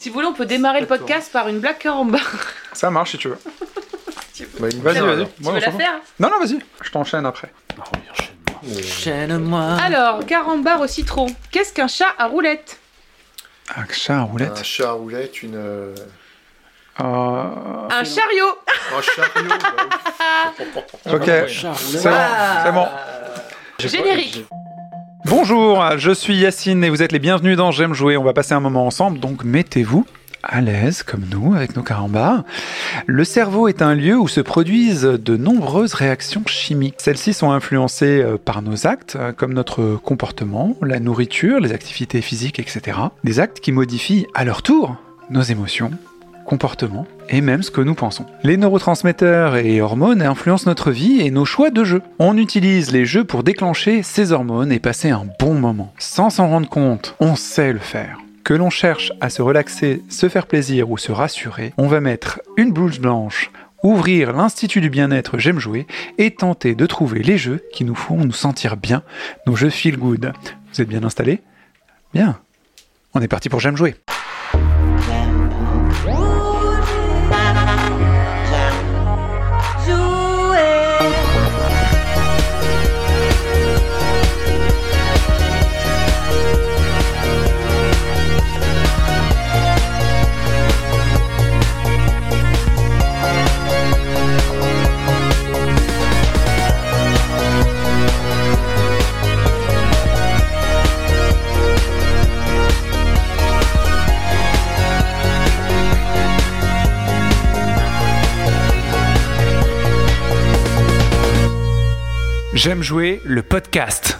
Si vous voulez, on peut démarrer le podcast par une blague carambar. Ça marche si tu veux. Bah, Vas-y, bière, vas-y. Tu Moi, veux on la s'en fout. faire Non, non, vas-y. Je t'enchaîne après. Ah oui, enchaîne-moi. Enchaîne-moi. Alors, carambar au citron. Qu'est-ce qu'un chat à roulette Un chat à roulette. Un chat à roulette, une. euh, Euh, Un chariot Un chariot. bah Ok, c'est bon, c'est bon. Générique Bonjour, je suis Yacine et vous êtes les bienvenus dans J'aime jouer. On va passer un moment ensemble, donc mettez-vous à l'aise comme nous avec nos carambars. Le cerveau est un lieu où se produisent de nombreuses réactions chimiques. Celles-ci sont influencées euh, par nos actes, euh, comme notre comportement, la nourriture, les activités physiques, etc. Des actes qui modifient à leur tour nos émotions, comportements et même ce que nous pensons. Les neurotransmetteurs et hormones influencent notre vie et nos choix de jeu. On utilise les jeux pour déclencher ces hormones et passer un bon moment. Sans s'en rendre compte, on sait le faire. Que l'on cherche à se relaxer, se faire plaisir ou se rassurer, on va mettre une blouse blanche, ouvrir l'Institut du bien-être J'aime jouer et tenter de trouver les jeux qui nous font nous sentir bien, nos jeux feel good. Vous êtes bien installés? Bien. On est parti pour J'aime jouer. J'aime jouer le podcast.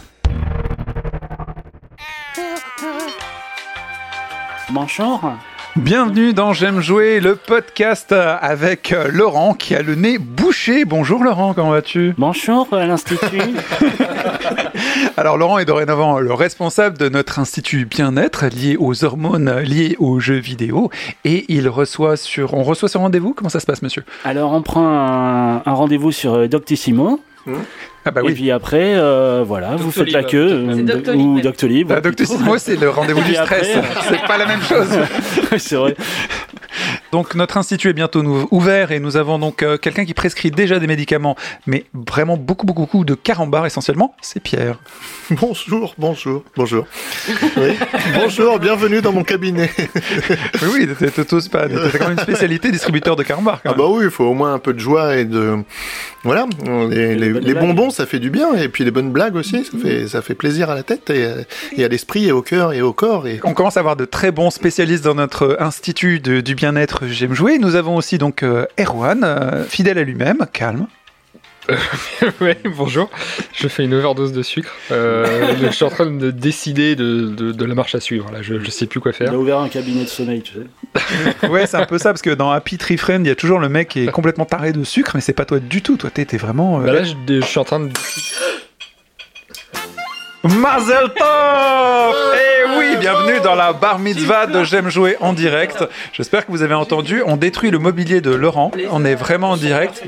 Bonjour. Bienvenue dans J'aime jouer le podcast avec euh, Laurent qui a le nez bouché. Bonjour Laurent, comment vas-tu? Bonjour à l'Institut. Alors Laurent est dorénavant le responsable de notre institut bien-être lié aux hormones liées aux jeux vidéo et il reçoit sur on reçoit sur rendez-vous? Comment ça se passe monsieur? Alors, on prend un, un rendez-vous sur euh, Ah bah Et oui. puis après, euh, voilà, vous faites la queue. euh, C'est Doctolib, ou. Doctolib. Ah, Docteur Simo, c'est le rendez-vous Et du puis stress. après- C'est pas la même chose. c'est vrai. Donc notre institut est bientôt ouvert et nous avons donc euh, quelqu'un qui prescrit déjà des médicaments, mais vraiment beaucoup beaucoup, beaucoup de carambars essentiellement. C'est Pierre. Bonjour, bonjour, bonjour. Oui. Bonjour, bienvenue dans mon cabinet. Oui, oui, t'es- pas. T'as quand même une spécialité distributeur de carambars. Quand Ah bah oui, il faut au moins un peu de joie et de... Voilà, les, bonbons, ça fait du bien, et puis les bonnes blagues aussi, ça fait, ça fait plaisir à la tête, et, et à l'esprit, et au cœur, et au corps. Et... On commence à avoir de très bons spécialistes dans notre institut de- du bien-être J'aime jouer. Nous avons aussi donc euh, Erwan, euh, fidèle à lui-même, calme. Oui, bonjour. Je fais une overdose de sucre. Euh, je suis en train de décider de, de- de la marche à suivre. Là, je, je sais plus quoi Il faire. a ouvert un cabinet de sommeil, tu sais. Ouais, c'est un peu ça parce que dans Happy Tree Friend, il y a toujours le mec qui est complètement taré de sucre, mais c'est pas toi du tout. Toi, t'es t'es vraiment. euh, Bah là, je, je suis en train de. Mazel Tov Eh oui, bienvenue dans la bar mitzvah de J'aime jouer en direct. J'espère que vous avez entendu. On détruit le mobilier de Laurent. On est vraiment en direct.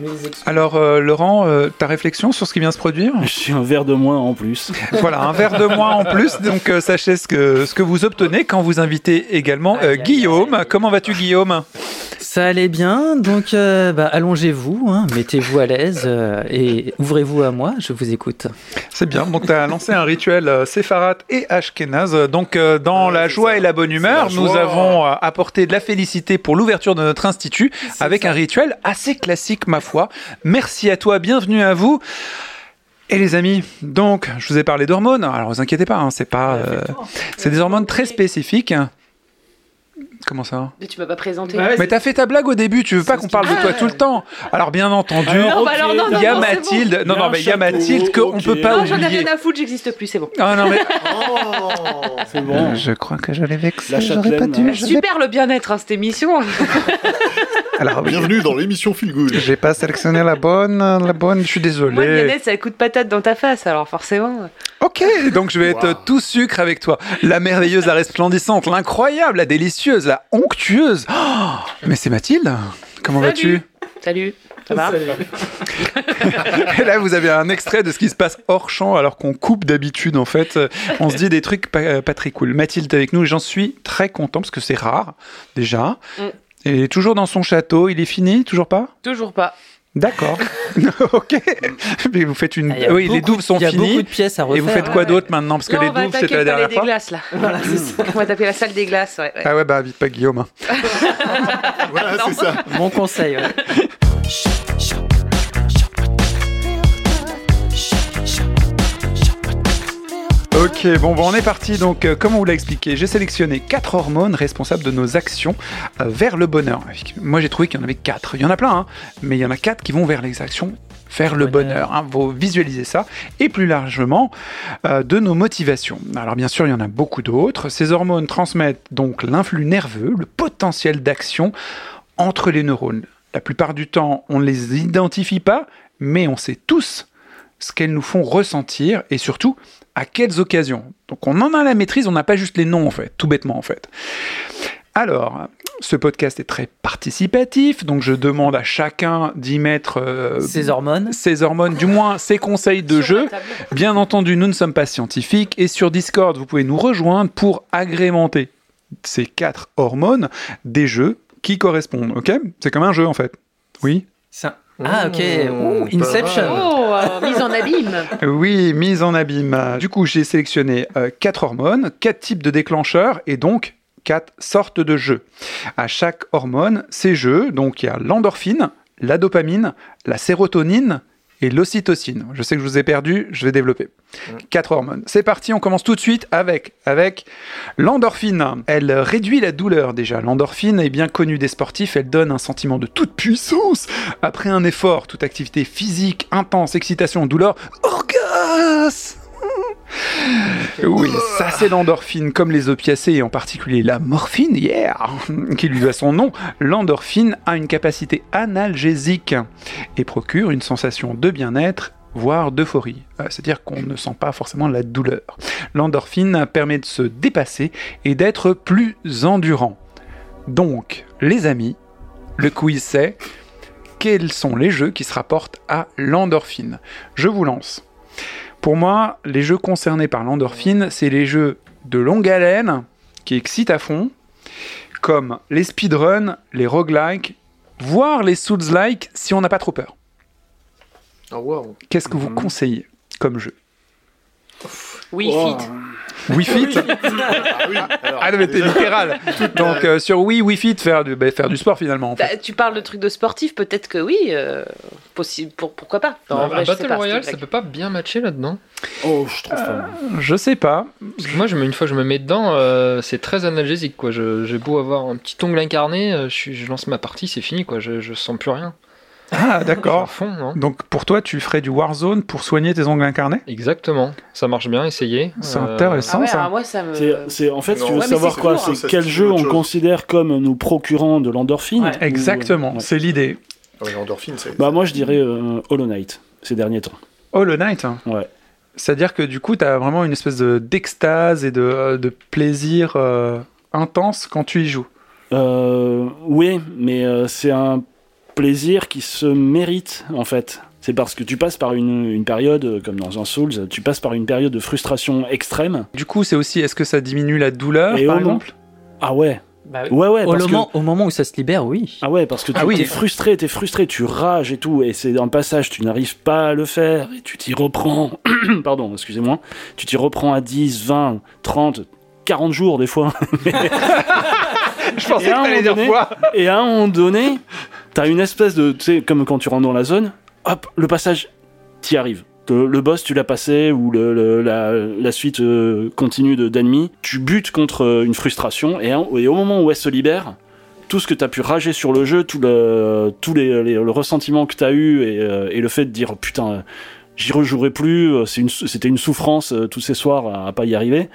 Alors, euh, Laurent, euh, ta réflexion sur ce qui vient se produire Je suis un verre de moins en plus. Voilà, un verre de moins en plus. Donc, euh, sachez ce que, ce que vous obtenez quand vous invitez également euh, Guillaume. Comment vas-tu, Guillaume? Ça allait bien, donc euh, bah, allongez-vous, hein, mettez-vous à l'aise euh, et ouvrez-vous à moi, je vous écoute. C'est bien. Donc, tu as lancé un rituel euh, séfarade et ashkénaze. Donc, euh, dans Ouais, la joie ça. et la bonne humeur, la nous avons euh, apporté de la félicité pour l'ouverture de notre institut avec un rituel assez classique, ma foi. Merci à toi. Bienvenue à vous. Et les amis, donc, je vous ai parlé d'hormones. Alors, vous inquiétez pas, hein, c'est pas, euh, c'est des hormones très spécifiques. Comment ça Mais tu m'as pas présenté. Mais t'as fait ta blague au début, tu veux pas qu'on parle de toi tout le temps Alors bien entendu, Non, bah il y a Mathilde. Non, non, mais il y a Mathilde qu'on peut pas Non, j'en ai oublier. rien à foutre, j'existe plus, c'est bon. Ah non, mais Oh C'est bon. je crois que je l'ai vexé. La J'aurais pas dû. hein. Super le bien-être, hein, cette émission. Alors Bienvenue dans l'émission Feel Good. j'ai pas sélectionné la bonne, la bonne. Je suis Moi, désolé. bien-être, ça a coup de patate dans ta face, alors forcément. Ok, donc je vais être tout sucre avec toi. La merveilleuse, la resplendissante, l'incroyable, la délicieuse, la onctueuse. Oh, mais c'est Mathilde. Comment vas-tu? Salut. Ça va? Et là, vous avez un extrait de ce qui se passe hors champ alors qu'on coupe d'habitude. En fait, on se dit des trucs pas, pas très cool. Mathilde est avec nous et j'en suis très content parce que c'est rare déjà. Mm. Et il est toujours dans son château. Il est fini Toujours pas? Toujours pas. D'accord. ok. Mais vous faites une. Ah, oui, les douves sont Il y a beaucoup finies. de pièces à Et refaire. vous faites quoi ouais. d'autre maintenant? Parce que Non, les douves, c'était la dernière des fois. glaces, là. Voilà, c'est ça. On va taper la salle des glaces, ouais. ouais. Ah ouais, bah vite pas Guillaume. hein. Voilà, c'est ça. Mon conseil. Ok, bon, bon, on est parti. Donc, euh, comme on vous l'a expliqué, j'ai sélectionné quatre hormones responsables de nos actions euh, vers le bonheur. Moi, j'ai trouvé qu'il y en avait quatre. Il y en a plein, hein, mais il y en a quatre qui vont vers les actions vers le Bonheur. bonheur. Hein. Vous visualisez ça. Et plus largement, euh, de nos motivations. Alors, bien sûr, il y en a beaucoup d'autres. Ces hormones transmettent donc l'influx nerveux, le potentiel d'action entre les neurones. La plupart du temps, on ne les identifie pas, mais on sait tous ce qu'elles nous font ressentir et surtout à quelles occasions. Donc on en a la maîtrise, on n'a pas juste les noms en fait, tout bêtement en fait. Alors, ce podcast est très participatif, donc je demande à chacun d'y mettre euh, Ces hormones. ses hormones, du moins ses conseils de jeu. Bien entendu, nous ne sommes pas scientifiques et sur Discord, vous pouvez nous rejoindre pour agrémenter ces quatre hormones des jeux qui correspondent. Ok? C'est comme un jeu en fait. Oui? Ça- Ah, ok. Ouh, Inception. Oh, euh, mise en abîme. Oui, mise en abîme. Du coup, j'ai sélectionné euh, quatre hormones, quatre types de déclencheurs et donc quatre sortes de jeux. À chaque hormone, ces jeux, donc il y a l'endorphine, la dopamine, la sérotonine et l'ocytocine. Je sais que je vous ai perdu, je vais développer. Quatre hormones. C'est parti, on commence tout de suite avec, avec l'endorphine. Elle réduit la douleur déjà. L'endorphine est bien connue des sportifs, elle donne un sentiment de toute puissance. Après un effort, toute activité physique, intense, excitation, douleur, orgasme oui, ça c'est l'endorphine, comme les opiacés et en particulier la morphine, yeah, qui lui doit son nom. L'endorphine a une capacité analgésique et procure une sensation de bien-être voire d'euphorie. Euh, C'est-à-dire qu'on ne sent pas forcément la douleur. L'endorphine permet de se dépasser et d'être plus endurant. Donc, les amis, le quiz c'est quels sont les jeux qui se rapportent à l'endorphine? Je vous lance. Pour moi, les jeux concernés par l'endorphine, c'est les jeux de longue haleine qui excitent à fond, comme les speedruns, les roguelikes, voire les souls-like si on n'a pas trop peur. Oh, wow. Qu'est-ce que vous Mhm. conseillez comme jeu? Oui, Oh. fit. Wii Fit Ah oui, Ah non mais t'es littéral Donc euh, sur Wii, Fit, faire du, bah, faire du sport finalement. en fait. Bah, tu parles de trucs de sportif, peut-être que oui. euh, possible, pour, pourquoi pas Non, en Un vrai, Battle Royale, ça peut pas bien matcher là-dedans Oh, je trouve pas. Je sais pas. Parce que moi, je me, une fois que je me mets dedans, euh, c'est très analgésique. quoi. Je- J'ai beau avoir un petit ongle incarné, euh, je lance ma partie, c'est fini. quoi. Je, je sens plus rien. Ah d'accord. non Donc pour toi, tu ferais du Warzone pour soigner tes ongles incarnés? Exactement. Ça marche bien, essayez. C'est Euh, intéressant. Ah ouais, ça. moi, me. En fait, si Non. tu veux Ouais, savoir quoi, hein. c'est quel jeu on considère comme nous procurant de l'endorphine? Ouais. ou- Exactement, Ouais. c'est l'idée. Ah oui, l'endorphine, c'est. Bah moi je dirais euh, Hollow Knight ces derniers temps. Hollow Knight hein. Ouais. C'est-à-dire que du coup, tu as vraiment une espèce de- d'extase et de, de plaisir euh, intense quand tu y joues? Euh, oui, mais euh, c'est un plaisir qui se mérite en fait. C'est parce que tu passes par une, une période, euh, comme dans un Souls, tu passes par une période de frustration extrême. Du coup, c'est aussi, est-ce que ça diminue la douleur, Et par exemple? Ah ouais, Bah oui. ouais, ouais. Au parce que- moment, au moment où ça se libère, oui. Ah ouais, parce que tu Ah oui. es frustré, t'es frustré, tu rages et tout, et c'est dans le passage, tu n'arrives pas à le faire, et tu t'y reprends, pardon, excusez-moi, tu t'y reprends à 10, 20, 30, 40 jours des fois, Je pensais Et que un t'allais dire quoi? et à un moment donné, t'as une espèce de, tu sais, comme quand tu rentres dans la zone, hop, le passage, t'y arrives. Le, boss, tu l'as passé, ou le, la, suite euh, continue de- d'ennemis, tu butes contre euh, une frustration, et, au moment où elle se libère, tout ce que tu as pu rager sur le jeu, tout le, les, les- le ressentiment que tu as eu, et, euh, le fait de dire, oh, putain, j'y rejouerai plus, c'était une souffrance tous ces soirs à, à pas y arriver,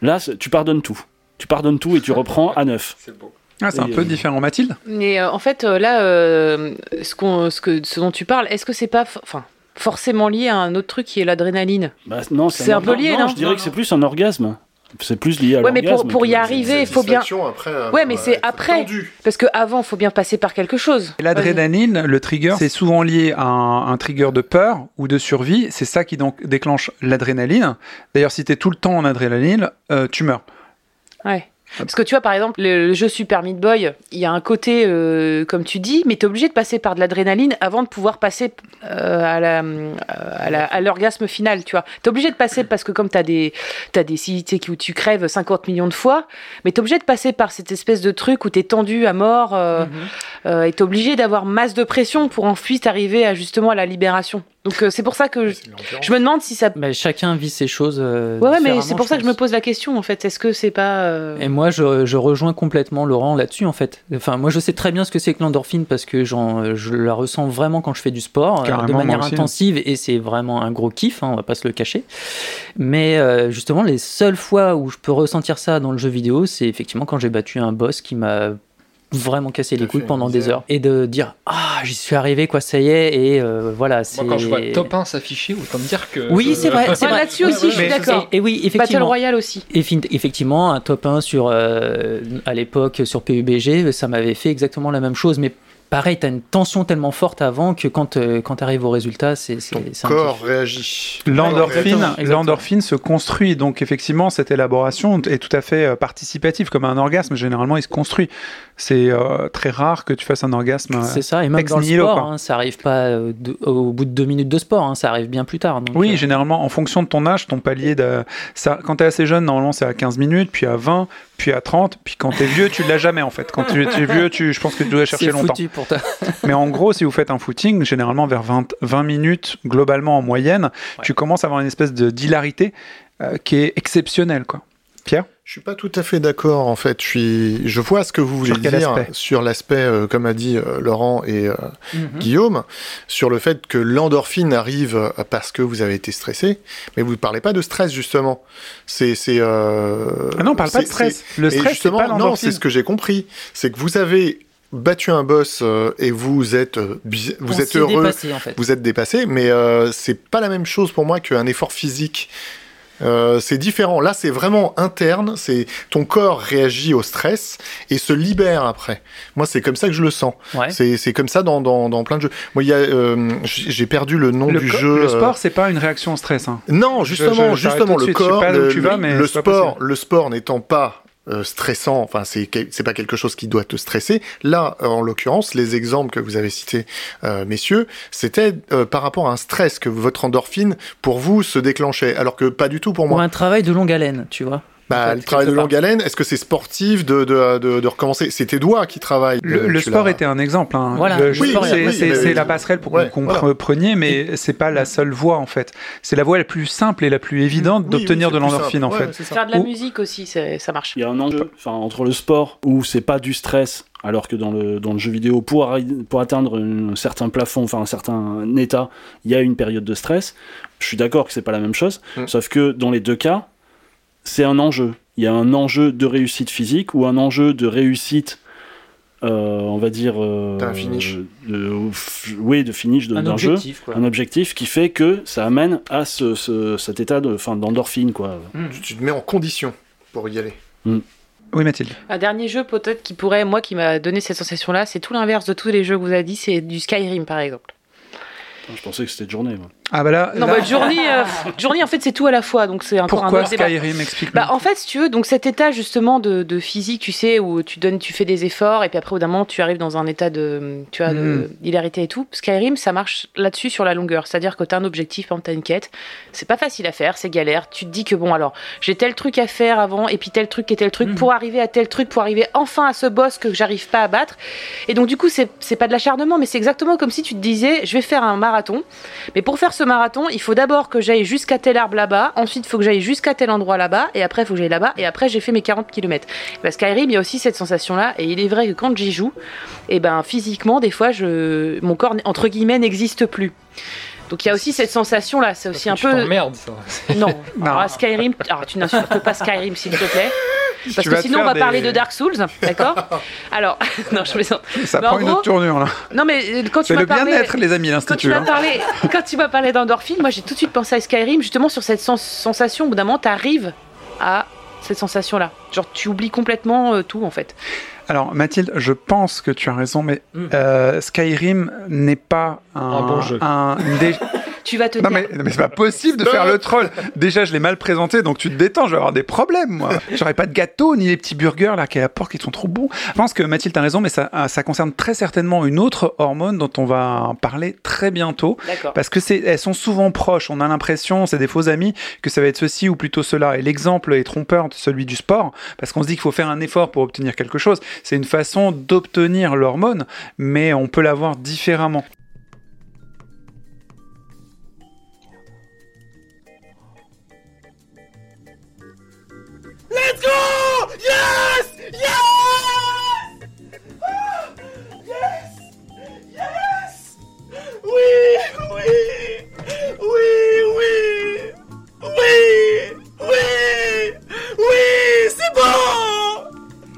là, tu pardonnes tout. Tu pardonnes tout et tu reprends à neuf. C'est beau. Ah, c'est un peu euh, différent, Mathilde? Mais euh, en fait, euh, là, euh, ce, qu'on, ce, que, ce dont tu parles, est-ce que c'est pas enfin, forcément lié à un autre truc qui est l'adrénaline? Bah, non, C'est un peu lié, non Je dirais que c'est plus un orgasme. C'est plus lié à Ouais, mais pour, l'orgasme pour y arriver, il faut bien. Après, Ouais, mais c'est après. tendu. Parce que avant, faut bien passer par quelque chose. Et L'adrénaline, le trigger, c'est souvent lié à un, un trigger de peur ou de survie. C'est ça qui donc déclenche l'adrénaline. D'ailleurs, si tu es tout le temps en adrénaline, euh, tu meurs. Ouais. Parce que tu vois, par exemple, le, le jeu Super Meat Boy, il y a un côté, euh, comme tu dis, mais tu es obligé de passer par de l'adrénaline avant de pouvoir passer euh, à la- euh, à la- à l'orgasme final, tu vois. Tu es obligé de passer parce que comme tu as des, sais, où tu crèves 50 millions de fois, mais tu es obligé de passer par cette espèce de truc où tu es tendu à mort euh, euh, et tu es obligé d'avoir masse de pression pour ensuite arriver à, justement à la libération. Donc euh, c'est pour ça que je, me demande si ça... Bah, chacun vit ses choses. euh, Ouais, mais c'est pour ça que je me pose la question, en fait. Est-ce que c'est pas... euh, Et moi, je, je rejoins complètement Laurent là-dessus, en fait. Enfin, moi, je sais très bien ce que c'est que l'endorphine parce que j'en, je la ressens vraiment quand je fais du sport, euh, Carrément, de moi manière aussi, hein. intensive, et c'est vraiment un gros kiff, hein, on va pas se le cacher. Mais euh, justement, les seules fois où je peux ressentir ça dans le jeu vidéo, c'est effectivement quand j'ai battu un boss qui m'a vraiment cassé T'as les couilles pendant des heures et de dire ah j'y suis arrivé quoi ça y est et euh, voilà c'est Moi, quand je vois top 1 s'afficher, autant me dire que. oui c'est vrai c'est là-dessus aussi, je suis d'accord. et, et oui Battle effectivement Royale aussi. Et fin- effectivement, un top 1 sur, euh, à l'époque sur PUBG, ça m'avait fait exactement la même chose. Mais pareil, tu as une tension tellement forte avant que quand, euh, quand tu arrives au résultat, c'est Ton un corps réagit. L'endorphine, se construit. Donc effectivement, cette élaboration est tout à fait euh, participative, comme un orgasme. Généralement, il se construit. C'est euh, très rare que tu fasses un orgasme. euh, C'est ça, et même dans le sport, hein, ça arrive pas euh, de- au bout de deux minutes de sport, hein, ça arrive bien plus tard. donc, Oui, euh, généralement, en fonction de ton âge, ton palier de... ça, quand tu es assez jeune, normalement, c'est à 15 minutes, puis à 20, puis à 30, puis quand tu es vieux, tu l'as jamais, en fait. Quand tu, es vieux, tu, je pense que tu dois chercher longtemps. foutu pour toi. Mais en gros, si vous faites un footing, généralement vers 20, 20 minutes, globalement en moyenne, tu commences à avoir une espèce de d'hilarité euh, qui est exceptionnelle, quoi. Pierre Je suis pas tout à fait d'accord en fait. Je suis, je vois ce que vous voulez Sur dire aspect sur l'aspect, euh, comme a dit euh, Laurent et euh, Guillaume, sur le fait que l'endorphine arrive parce que vous avez été stressé, mais vous ne parlez pas de stress justement. C'est, c'est. Euh, Ah non, on parle pas de stress. c'est- Le et stress, c'est justement, pas non, c'est ce que j'ai compris. C'est que vous avez battu un boss euh, et vous êtes, euh, vous On êtes heureux, dépassé, en fait. vous êtes dépassé, mais euh, c'est pas la même chose pour moi qu'un effort physique. Euh, c'est différent. Là, c'est vraiment interne. C'est ton corps réagit au stress et se libère après. Moi, c'est comme ça que je le sens. Ouais. C'est c'est comme ça dans, dans, dans plein de jeux. Moi, il y a, euh, j'ai perdu le nom Le, du jeu. le euh, sport, c'est pas une réaction au stress. hein. non, justement, je- justement, le suite. Je sais corps, pas le, où tu vas, mais le sport, le sport n'étant pas euh, stressant, enfin c'est c'est pas quelque chose qui doit te stresser. Là, euh, en l'occurrence, les exemples que vous avez cités, euh, messieurs, c'était euh, par rapport à un stress que votre endorphine pour vous se déclenchait, alors que pas du tout pour Pour moi. un travail de longue haleine, tu vois. Bah, fait, le travail de longue haleine, est-ce que c'est sportif de, de, de, de recommencer? C'est tes doigts qui travaillent. Le, euh, le sport était un exemple. hein. Voilà. Le Oui, sport, oui, c'est oui, la passerelle pour Ouais, qu'on voilà. compreniez, mais c'est pas la seule voie en fait. C'est la voie la plus simple et la plus évidente Oui, d'obtenir oui, de l'endorphine en fait. Ouais, ça. Faire de la musique aussi, ça marche. Il y a un enjeu entre le sport où c'est pas du stress, alors que dans le, dans le jeu vidéo, pour atteindre un certain plafond, enfin un certain état, il y a une période de stress. Je suis d'accord que c'est pas la même chose, Mm. sauf que dans les deux cas, c'est un enjeu. Il y a un enjeu de réussite physique ou un enjeu de réussite, euh, on va dire. euh, T'as un finish. de- oui, de finish de- Un d'un jeu. objectif, quoi. Un objectif qui fait que ça amène à ce, ce- cet état de, d'endorphine, quoi. Tu, tu te mets en condition pour y aller. Oui Mathilde. Un dernier jeu peut-être qui pourrait, moi, qui m'a donné cette sensation-là, c'est tout l'inverse de tous les jeux que vous avez dit, c'est du Skyrim par exemple. Je pensais que c'était de journée. moi. Ah bah là, Non, là, bah, Journey, euh, Journey, en fait, c'est tout à la fois, donc c'est encore un pourquoi autre débat. Skyrim explique Bah, en fait, si tu veux, donc cet état justement de, de physique, tu sais, où tu donnes, tu fais des efforts, et puis après, au d'un moment, tu arrives dans un état de, tu vois, d'hilarité et tout. Skyrim, ça marche là-dessus sur la longueur. C'est-à-dire que tu as un objectif, par exemple, t'as une quête. C'est pas facile à faire, c'est galère. Tu te dis que bon, alors, j'ai tel truc à faire avant, et puis tel truc et tel truc Mhm. pour arriver à tel truc, pour arriver enfin à ce boss que j'arrive pas à battre. Et donc, du coup, c'est pas de l'acharnement, mais c'est exactement comme si tu te disais, je vais faire un marathon. Mais pour faire ce marathon, il faut d'abord que j'aille jusqu'à tel arbre là-bas, ensuite il faut que j'aille jusqu'à tel endroit là-bas, et après il faut que j'aille là-bas, et après j'ai fait mes 40 km. Bah, Skyrim, il y a aussi cette sensation-là, et il est vrai que quand j'y joue, et ben physiquement, des fois, je... mon corps, entre guillemets, n'existe plus. Donc il y a aussi cette sensation-là, c'est aussi un Tu peu... t'emmerdes, ça. Non, Non. Alors, Skyrim, alors tu n'insultes pas Skyrim s'il te plaît. Parce que sinon on va des- parler de Dark Souls, d'accord Alors, non, je plaisante. ça mais en prend une autre tournure là. Non, mais euh, quand tu C'est le bien-être les amis Quand tu l'institut. m'as hein. parlé, quand tu m'as parlé d'endorphine, moi j'ai tout de suite pensé à Skyrim, justement sur cette sens- sensation. Au bout d'un moment, t'arrives à cette sensation-là. Genre, tu oublies complètement euh, tout, en fait. Alors Mathilde, je pense que tu as raison, mais Mm. euh, Skyrim n'est pas un, Un bon jeu. un- une dé- Tu vas te Non dire. mais, non, mais c'est pas possible de faire le troll. Déjà, je l'ai mal présenté, donc tu te détends, je vais avoir des problèmes, moi. J'aurais pas de gâteau, ni les petits burgers là qui porte qui sont trop bons. Je pense que Mathilde a raison, mais ça, euh, ça concerne très certainement une autre hormone dont on va parler très bientôt. D'accord. Parce que c'est, elles sont souvent proches. On a l'impression, c'est des faux amis, que ça va être ceci ou plutôt cela. Et l'exemple est trompeur, celui du sport, parce qu'on se dit qu'il faut faire un effort pour obtenir quelque chose. C'est une façon d'obtenir l'hormone, mais on peut l'avoir différemment.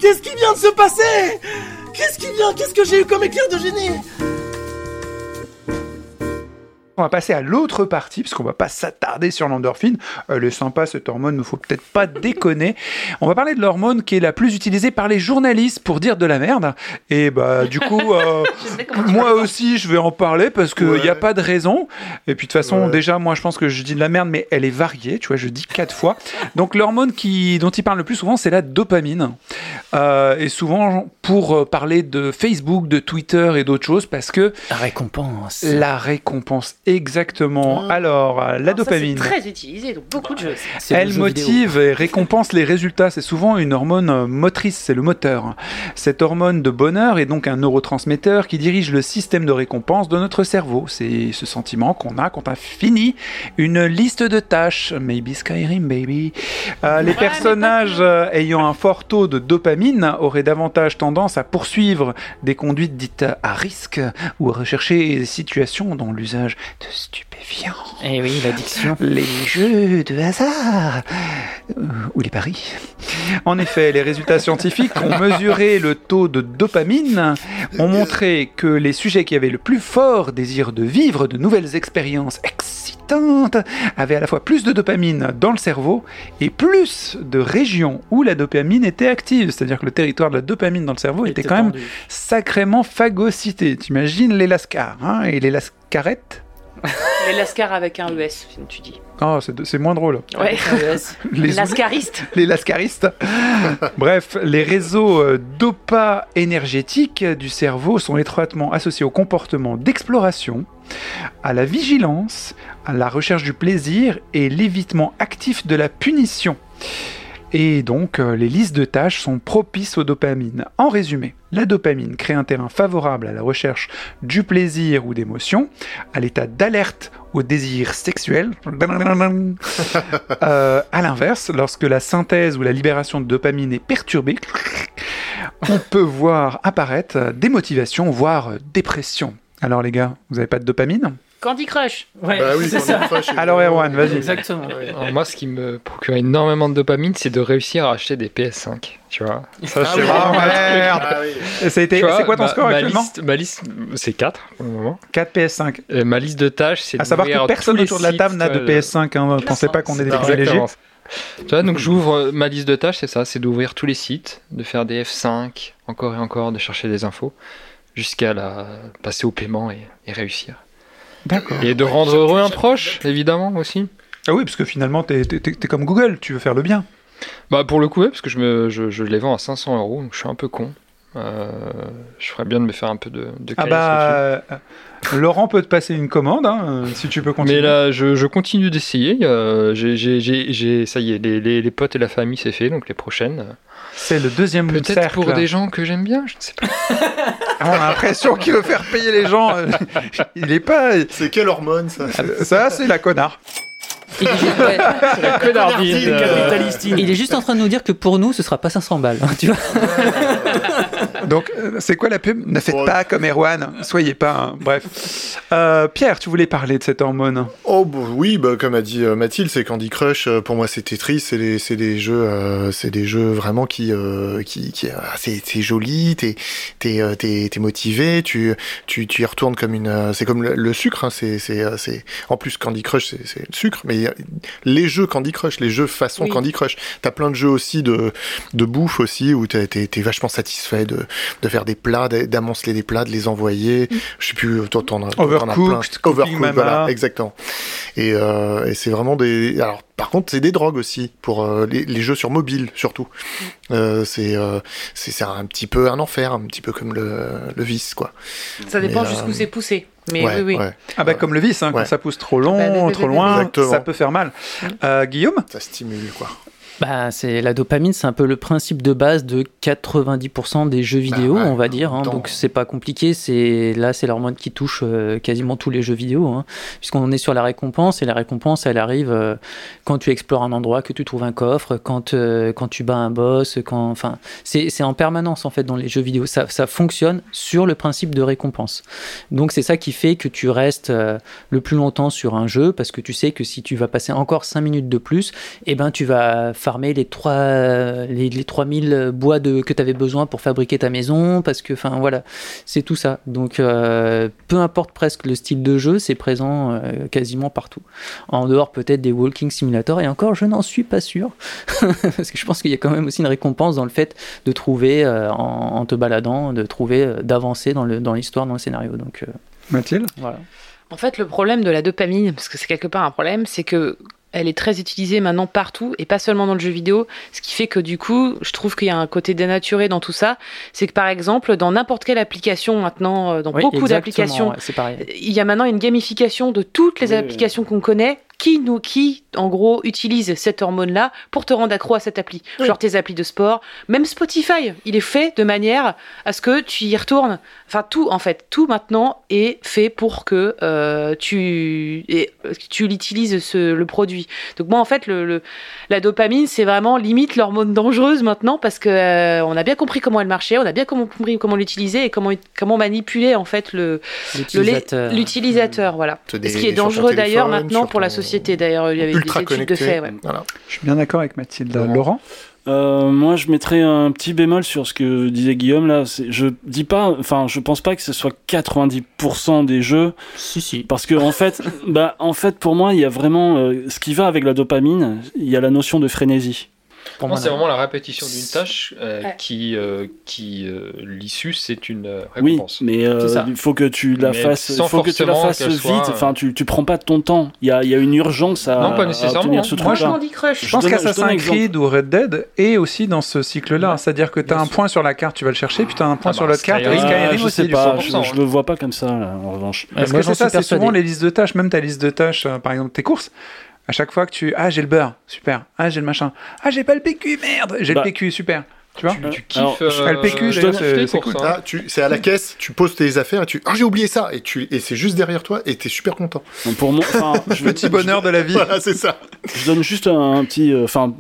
Qu'est-ce qui vient de se passer Qu'est-ce qui vient Qu'est-ce que j'ai eu comme éclair de génie On va passer à l'autre partie, parce qu'on va pas s'attarder sur l'endorphine. Elle est sympa cette hormone, mais faut peut-être pas déconner. On va parler de l'hormone qui est la plus utilisée par les journalistes pour dire de la merde. Et bah du coup, euh, moi aussi je vais en parler parce qu'il n'y a pas de raison. Et puis de toute façon, Ouais. déjà moi je pense que je dis de la merde, mais elle est variée. Tu vois, je dis quatre fois. Donc l'hormone qui dont il parle le plus souvent, c'est la dopamine. Euh, et souvent pour euh, parler de Facebook, de Twitter et d'autres choses, parce que La récompense. la récompense, exactement. Alors, euh, la Alors ça, dopamine. C'est très utilisé dans beaucoup de jeux. Elle vidéo. motive et récompense les résultats. C'est souvent une hormone euh, motrice, c'est le moteur. Cette hormone de bonheur est donc un neurotransmetteur qui dirige le système de récompense de notre cerveau. C'est ce sentiment qu'on a quand on a fini une liste de tâches. Maybe Skyrim, baby. Euh, les personnages euh, ayant un fort taux de dopamine auraient davantage tendance à poursuivre des conduites dites à risque ou à rechercher des situations dans l'usage de stupéfiants. Eh oui, l'addiction. Les jeux de hasard euh, ou les paris. En effet, les résultats scientifiques ont mesuré le taux de dopamine, ont montré que les sujets qui avaient le plus fort désir de vivre de nouvelles expériences excitantes avaient à la fois plus de dopamine dans le cerveau et plus de régions où la dopamine était active. C'est-à-dire que le territoire de la dopamine dans le cerveau était quand même sacrément phagocyté. T'imagines les lascars hein, et les lascarettes? Les Lascar avec un ES, tu dis. Oh, c'est c'est moins drôle. Ouais. Les, Lascariste. les lascaristes. Bref, les réseaux euh, dopa énergétiques du cerveau sont étroitement associés au comportement d'exploration, à la vigilance, à la recherche du plaisir et l'évitement actif de la punition. Et donc, euh, les listes de tâches sont propices aux dopamines. En résumé, la dopamine crée un terrain favorable à la recherche du plaisir ou d'émotion, à l'état d'alerte au désir sexuel. Euh, à l'inverse, lorsque la synthèse ou la libération de dopamine est perturbée, on peut voir apparaître des motivations, voire dépression. Alors les gars, vous avez pas de dopamine? Candy Crush. Ouais, Bah oui, c'est ça. fâché, Alors. Erwan, vas-y. Exactement. Alors, moi, ce qui me procure énormément de dopamine, c'est de réussir à acheter des PS5. Tu vois Ça, Ah c'est oui. truc. merde. Ah oui. Ça a été- Tu vois, C'est quoi ton ma- score ma actuellement liste, Ma liste, c'est 4 pour le moment. 4 PS5. Et ma liste de tâches, c'est À savoir que personne autour de la table n'a de euh, PS5. Hein. Pensez pas qu'on est des privilégiés. Tu vois, donc j'ouvre euh, ma liste de tâches, c'est ça, c'est d'ouvrir tous les sites, de faire des F5, encore et encore, de chercher des infos, jusqu'à la passer au paiement et, et réussir. D'accord. Et de rendre heureux un proche, évidemment aussi. Ah oui, parce que finalement, t'es comme Google, tu veux faire le bien. Bah pour le coup, ouais, parce que je, me, je, je les vends à 500 euros, donc je suis un peu con. Euh, je ferais bien de me faire un peu de, de Ah bah, euh, Laurent peut te passer une commande, hein, euh, si tu peux continuer. Mais là, je, je continue d'essayer. euh, j'ai- j'ai- j'ai- j'ai- ça y est, les, les- les potes et la famille, c'est fait. Donc les prochaines. C'est le deuxième Peut-être cercle. pour des gens que j'aime bien, je ne sais pas. Ah, on a l'impression qu'il veut faire payer les gens. Il est pas. C'est quelle hormone ça? Ça, c'est la connard. Il est, juste, ouais, La connardine. Connardine, euh, capitalistine. il est juste en train de nous dire que pour nous, ce sera pas 500 balles. Tu vois Donc, euh, c'est quoi la pub? Ne faites Ouais. pas comme Erwan, soyez pas. Bref. Euh, Pierre, tu voulais parler de cette hormone Oh bah, oui, bah, comme a dit euh, Mathilde, c'est Candy Crush. euh, pour moi, c'est Tetris. C'est des, jeux, euh, c'est des jeux vraiment qui, euh, qui, qui c'est, joli. T'es, t'es, euh, motivé. Tu, tu, tu y retournes comme une. euh, c'est comme le, le sucre. Hein, c'est, c'est, euh, c'est. En plus, Candy Crush, c'est, c'est le sucre. Mais a les jeux Candy Crush, les jeux façon Oui. Candy Crush. T'as plein de jeux aussi de, de bouffe aussi où t'es, vachement satisfait de, de faire des plats, d'a- d'amonceler des plats, de les envoyer. Je sais plus. T'en, t'en, as- t'en as plein. Overcooked, Overcooked, voilà, exactement. Et, euh, et c'est vraiment des. Alors, par contre, c'est des drogues aussi pour euh, les, les jeux sur mobile surtout. Euh, c'est, euh, c'est un petit peu un enfer, un petit peu comme le, le vice, quoi. Ça dépend jusqu'où euh, c'est poussé. Mais ouais, oui, oui. ouais. Ah bah comme le vice, hein, quand ça pousse trop long, Bah, bah, bah, trop loin, Exactement. ça peut faire mal. Euh, Guillaume? Ça stimule, quoi. Bah, c'est la dopamine, c'est un peu le principe de base de 90% des jeux vidéo, Bah ouais, on va dire. hein. donc c'est pas compliqué. C'est là, c'est l'hormone qui touche euh, quasiment tous les jeux vidéo, hein, puisqu'on est sur la récompense et la récompense, elle arrive euh, quand tu explores un endroit, que tu trouves un coffre, quand euh, quand tu bats un boss, quand, enfin, c'est en permanence en fait dans les jeux vidéo. Ça, ça fonctionne sur le principe de récompense. Donc c'est ça qui fait que tu restes le plus longtemps sur un jeu, parce que tu sais que si tu vas passer encore 5 minutes de plus, eh ben, tu vas farmer les, 3, les, les 3000 bois de, que tu avais besoin pour fabriquer ta maison, parce que, enfin, voilà, c'est tout ça. Donc, euh, peu importe presque le style de jeu, c'est présent euh, quasiment partout. En dehors peut-être des walking simulators, et encore, je n'en suis pas sûr, parce que je pense qu'il y a quand même aussi une récompense dans le fait de trouver, euh, en, en te baladant, de trouver, euh, d'avancer dans le- dans l'histoire, dans le scénario. Donc, euh, Mathilde? voilà. En fait, le problème de la dopamine, parce que c'est quelque part un problème, c'est que elle est très utilisée maintenant partout et pas seulement dans le jeu vidéo. Ce qui fait que du coup, je trouve qu'il y a un côté dénaturé dans tout ça. C'est que par exemple, dans n'importe quelle application maintenant, euh, dans Oui, beaucoup d'applications, ouais, il y a maintenant une gamification de toutes les Oui, applications qu'on connaît qui nous qui en gros utilise cette hormone là pour te rendre accro à cette appli. Genre tes applis de sport même Spotify il est fait de manière à ce que tu y retournes. Enfin tout en fait tout maintenant est fait pour que euh, tu et, tu l'utilises ce, le produit. Donc moi en fait le, le- la dopamine c'est vraiment limite l'hormone dangereuse maintenant parce que euh, on a bien compris comment elle marchait on a bien compris comment l'utiliser et comment comment manipuler en fait le L'utilisateur. l'utilisateur voilà. Te ce qui est dangereux d'ailleurs maintenant pour la ton- société. D'ailleurs, il y avait Ultra des études de connecté. fait. ouais. Voilà. Je suis bien d'accord avec Mathilde. Laurent. Laurent Euh, moi, je mettrais un petit bémol sur ce que disait Guillaume là. Je dis pas, enfin, je pense pas que ce soit 90% des jeux, Si, si. parce que en fait, bah, en fait, pour moi, il y a vraiment euh, ce qui va avec la dopamine. Il y a la notion de frénésie. Pour moi, c'est vraiment la répétition d'une tâche euh, Ouais. qui, euh, qui euh, l'issue, c'est une euh, Oui, récompense. mais euh, il faut que tu la Mais fasses, faut que tu la fasses vite. soit, Enfin, tu, tu prends pas ton temps. Il y a, il y a une urgence à, Non, pas à nécessairement. obtenir ce Moi, truc-là. Candy Crush. Je pense je qu'Assassin's. Creed ou Red Dead est aussi dans ce cycle-là. Ouais. C'est-à-dire que tu as un point sur la carte, tu vas le chercher, puis tu as un point Ah sur bah, l'autre carte. Skyrim, Et Ah, Skyrim je sais du pas, 100%. je, je le vois pas comme ça, en revanche. Parce moi, que c'est ça, c'est souvent les listes de tâches, même ta liste de tâches, par exemple tes courses. À chaque fois que tu. Ah, j'ai le beurre, super. Ah, j'ai le machin. Ah, j'ai pas le PQ, merde. J'ai Bah. le PQ, super. Tu vois Tu, tu Alors, kiffes. je fais le PQ, je d'ailleurs, donne c'est- cool. Ah, c'est à la caisse, tu poses tes affaires et tu. Ah, j'ai oublié ça Et, tu, et c'est juste derrière toi et t'es super content. Donc, pour moi, je, Petit bonheur de la vie. Voilà, c'est ça. je donne juste un, un petit, euh, enfin,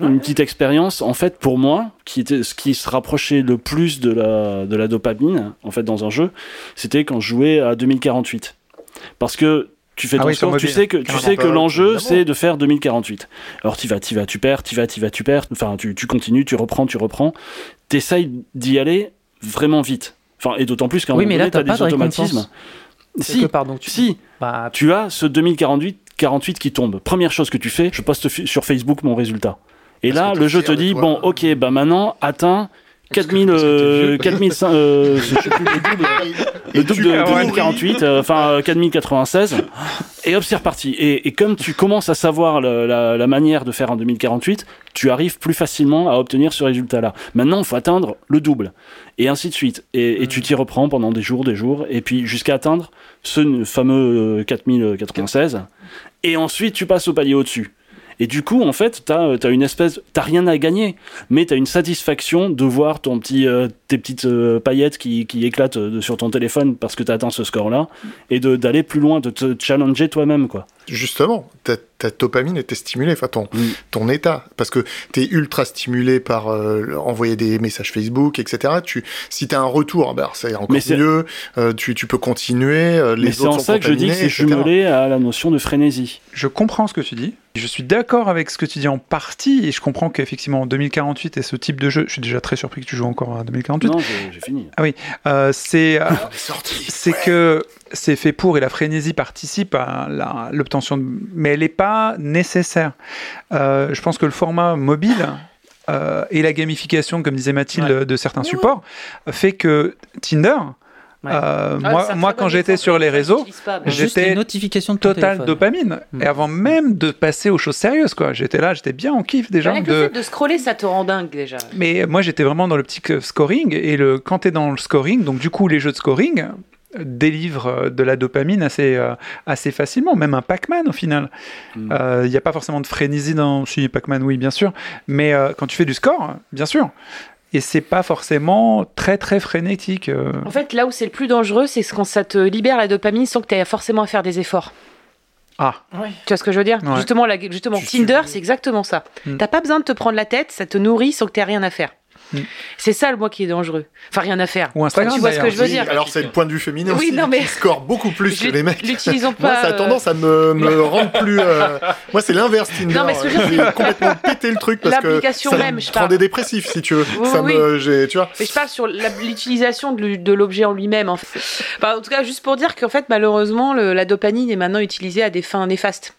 une petite expérience. En fait, pour moi, qui était ce qui se rapprochait le plus de la de la dopamine, en fait, dans un jeu, c'était quand je jouais à 2048, parce que tu fais Ah ton oui, sur score, tu sais que tu sais que l'enjeu c'est de faire 2048. Alors tu vas, tu vas, tu perds, tu vas, tu vas, tu perds. Enfin, tu, tu continues, tu reprends, tu reprends. T'essayes d'y aller vraiment vite. Enfin, et d'autant plus qu'à un Oui, moment mais là, donné, t'as des automatismes. Si, Quelque part, donc tu... si, Bah, tu as ce 2048 48 qui tombe. Première chose que tu fais, je poste sur Facebook mon résultat. Et Parce là, le jeu te dit, toi. bon, ok, bah maintenant, atteins 4000, parce que t'es euh, vieux. 4005, euh, je sais plus, le double, le double de pourris. 2048, euh, enfin euh, 4096, et hop, c'est reparti. Et, et comme tu commences à savoir la, la manière de faire un 2048, tu arrives plus facilement à obtenir ce résultat-là. Maintenant, il faut atteindre le double, et ainsi de suite. Et, et tu t'y reprends pendant des jours, des jours, et puis jusqu'à atteindre ce fameux euh, 4096, et ensuite tu passes au palier au-dessus. Et du coup, en fait, t'as as une espèce, t'as rien à gagner, mais t'as une satisfaction de voir ton petit, euh, tes petites euh, paillettes qui, qui éclatent euh, sur ton téléphone parce que tu as atteint ce score-là, et d'aller plus loin, de te challenger toi-même, quoi. Justement, ta, ta dopamine était stimulée, enfin ton, Oui. ton état, parce que tu es ultra stimulé par euh, envoyer des messages Facebook, etc. Tu, si tu as un retour, bah, c'est encore Mais mieux, euh, tu, tu peux continuer, euh, les Mais c'est autres en sont ça que je dis que c'est jumelé à la notion de frénésie. Je comprends ce que tu dis. Je suis d'accord avec ce que tu dis en partie et je comprends qu'effectivement en 2048 et ce type de jeu, je suis déjà très surpris que tu joues encore à 2048. Non, j'ai fini. Euh, c'est euh, On est sorti. c'est que c'est fait pour et la frénésie participe à l'obtention de... Mais elle n'est pas nécessaire. Euh, je pense que le format mobile euh, et la gamification, comme disait Mathilde, de certains supports, fait que Tinder, Ouais. euh, Ah, moi, moi quand j'étais sur les réseaux, Juste j'étais les notifications de ton total téléphone. dopamine. Mm. Et avant même de passer aux choses sérieuses, quoi. J'étais là, j'étais bien en kiff déjà. Rien de- le fait de scroller, ça te rend dingue déjà. Mais moi, j'étais vraiment dans l'optique euh, scoring. Et le, quand tu es dans le scoring, donc du coup, les jeux de scoring euh, délivrent euh, de la dopamine assez, euh, assez facilement. Même un Pac-Man, au final. Mm. Euh, Il n'y a pas forcément de frénésie dans. Si, Pac-Man, oui, bien sûr. Mais euh, quand tu fais du score, bien sûr. Et c'est pas forcément très, très frénétique. euh. En fait, là où c'est le plus dangereux, c'est quand ça te libère la dopamine sans que tu aies forcément à faire des efforts. Ah, Tu vois ce que je veux dire? Ouais. Justement, la- justement Tinder, suis- c'est exactement ça. Mm. T'as pas besoin de te prendre la tête, ça te nourrit sans que tu aies rien à faire. Mm. C'est ça le moi qui est dangereux. Enfin, rien à faire. Ou Instagram, tu vois ce que je veux dire alors c'est le point de vue féminin Oui, aussi, non, mais- qui score beaucoup plus que les mecs. L'utilisons Moi, pas. ça a tendance à me, me rendre plus. euh, Moi, c'est l'inverse, Tinder. Non, mais ce que je veux complètement pété le truc parce que. L'application même, me je parle. des dépressifs, si tu veux. Oui, ça oui, me. j'ai- Tu vois. Mais je parle sur l'utilisation de l'objet en lui-même. En, fait. Enfin, en tout cas, juste pour dire qu'en fait, malheureusement, le- la dopamine est maintenant utilisée à des fins néfastes.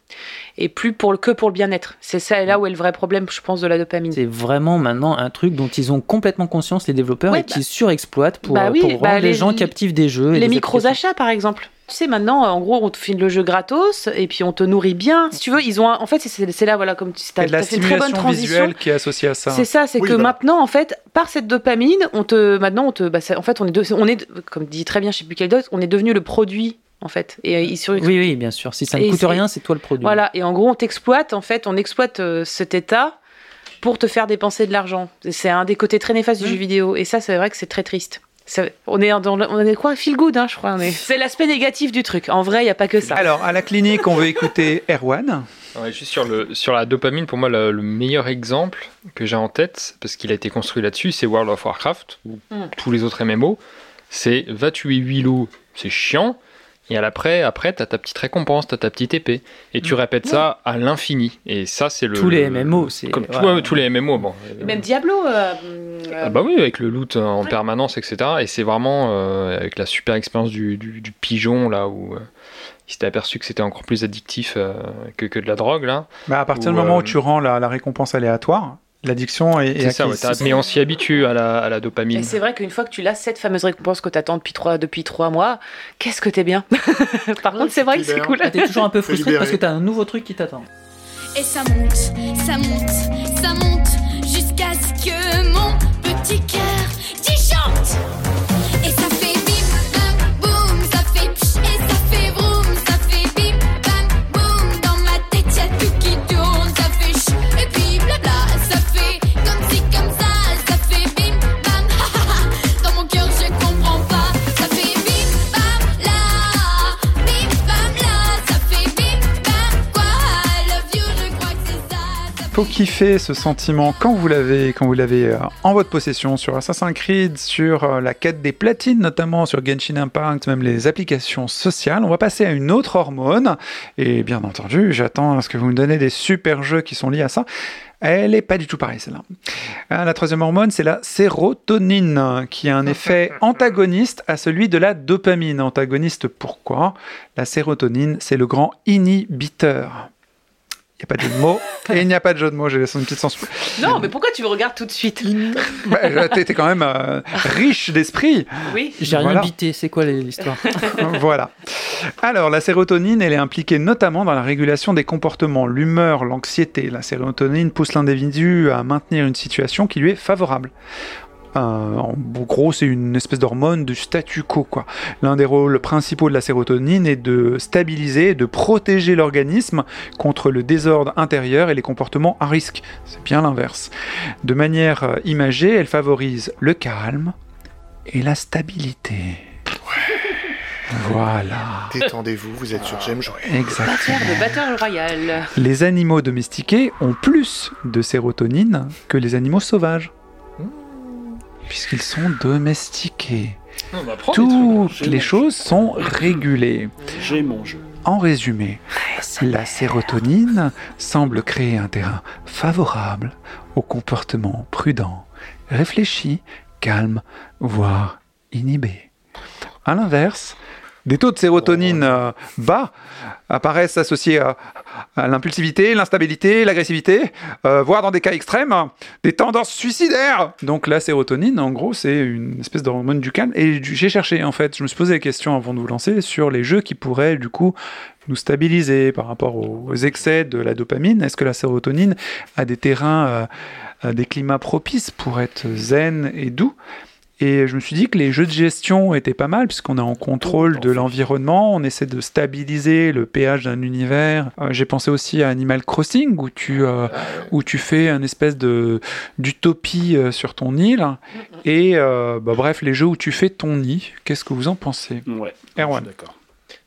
Et plus pour le, que pour le bien-être. C'est ça là où est le vrai problème, je pense, de la dopamine. C'est vraiment maintenant un truc dont ils ont complètement conscience, les développeurs, Ouais, et qui surexploitent pour, bah oui, pour bah rendre les, les- gens captifs des jeux. et Les des micros applications. achats, par exemple. Tu sais, maintenant, en gros, on te file le jeu gratos et puis on te nourrit bien. Si tu veux, ils ont. un- En fait, c'est là, voilà, comme tu as, de la fait une très bonne stimulation transition. visuelle qui est associée à ça. C'est ça, c'est Oui, que voilà. maintenant, en fait, par cette dopamine, on te, maintenant, on te, bah, en fait, on est, de- on est, comme dit très bien, je sais plus quel d'autre, on est devenu le produit, en fait. Et euh, ils sur, Oui, oui, bien sûr. Si ça ne Et coûte rien, c'est toi le produit. voilà. Et en gros, on t'exploite, en fait, on exploite euh, cet état pour te faire dépenser de l'argent. C'est un des côtés très néfastes du Mm. jeu vidéo. Et ça, c'est vrai que c'est très triste. Ça- on est dans, le- on est quoi, feel good, hein, je crois. est- C'est l'aspect négatif du truc. En vrai, il y a pas que ça. Alors, à la clinique, on veut écouter Erwan. Ouais, juste sur, le, sur la dopamine, pour moi, le, le meilleur exemple que j'ai en tête, parce qu'il a été construit là-dessus, c'est World of Warcraft, ou Mm. tous les autres MMO. C'est va tuer 8 loups, c'est chiant. Et à l'après, après, t'as ta petite récompense, t'as ta petite épée. Et tu répètes ça à l'infini. Et ça, c'est le. Tous les le- MMO, c'est- Comme tout- ouais. ouais, tous les MMO, bon. Même Diablo. euh, euh, Ah bah oui, avec le loot en Ouais. permanence, etc. Et c'est vraiment euh, avec la super expérience du, du- du pigeon, là, où euh, il s'était aperçu que c'était encore plus addictif euh, que, que de la drogue, là. Bah, à partir du moment où euh, tu rends la, la récompense aléatoire, l'addiction est, ça, ouais, mais on s'y habitue à la, à la Et dopamine. c'est vrai qu'une fois que tu l'as, cette fameuse récompense que tu attends depuis trois, depuis trois mois, qu'est-ce que t'es bien. Par contre, c'est vrai que c'est cool. Ah, T'es toujours un peu frustré parce que t'as un nouveau truc qui t'attend. Et ça monte, ça monte, ça monte faut fait kiffer ce sentiment quand vous l'avez quand vous l'avez euh, en votre possession sur Assassin's Creed, sur euh, la quête des platines notamment sur Genshin Impact, même les applications sociales. On va passer à une autre hormone et bien entendu, j'attends à ce que vous me donnez des super jeux qui sont liés à ça. Elle est pas du tout pareille celle-là. Euh, La troisième hormone, c'est la sérotonine, qui a un effet antagoniste à celui de la dopamine. Antagoniste pourquoi? La sérotonine, c'est le grand inhibiteur. Il n'y a pas de jeu de mots. Et il n'y a pas de jeu de mots, j'ai laissé une petite censure. Non, mais pourquoi tu me regardes tout de suite Bah, T'étais quand même euh, riche d'esprit. Oui. J'ai rien Voilà. bité, c'est quoi l'histoire? Voilà. Alors, la sérotonine, elle est impliquée notamment dans la régulation des comportements, l'humeur, l'anxiété. La sérotonine pousse l'individu à maintenir une situation qui lui est favorable. Euh, en gros, c'est une espèce d'hormone du statu quo. quoi. L'un des rôles principaux de la sérotonine est de stabiliser, de protéger l'organisme contre le désordre intérieur et les comportements à risque. C'est bien l'inverse. De manière euh, imagée, elle favorise le calme, et la stabilité. Voilà. Détendez-vous, vous êtes sur J'aime jouer. Exactement. Batteur. Les animaux domestiqués ont plus de sérotonine que les animaux sauvages. Puisqu'ils sont domestiqués. On trucs. Toutes J'ai les choses sont régulées. J'ai mon jeu. En résumé, la sérotonine semble créer un terrain favorable au comportement prudent, réfléchi, calme, voire inhibé. À l'inverse, des taux de sérotonine euh, bas apparaissent associés à, à l'impulsivité, l'instabilité, l'agressivité, euh, voire dans des cas extrêmes, des tendances suicidaires. Donc la sérotonine, en gros, c'est une espèce d'hormone du calme. Et j'ai cherché, en fait, je me suis posé la question avant de vous lancer sur les jeux qui pourraient, du coup, nous stabiliser par rapport aux excès de la dopamine. Est-ce que la sérotonine a des terrains, euh, des climats propices pour être zen et doux? Et je me suis dit que les jeux de gestion étaient pas mal, puisqu'on est en contrôle de l'environnement, on essaie de stabiliser le pH d'un univers. Euh, J'ai pensé aussi à Animal Crossing, où tu, euh, où tu fais un espèce de d'utopie euh, sur ton île. Et bah, bref, les jeux où tu fais ton nid, qu'est-ce que vous en pensez? Ouais. Erwan. D'accord.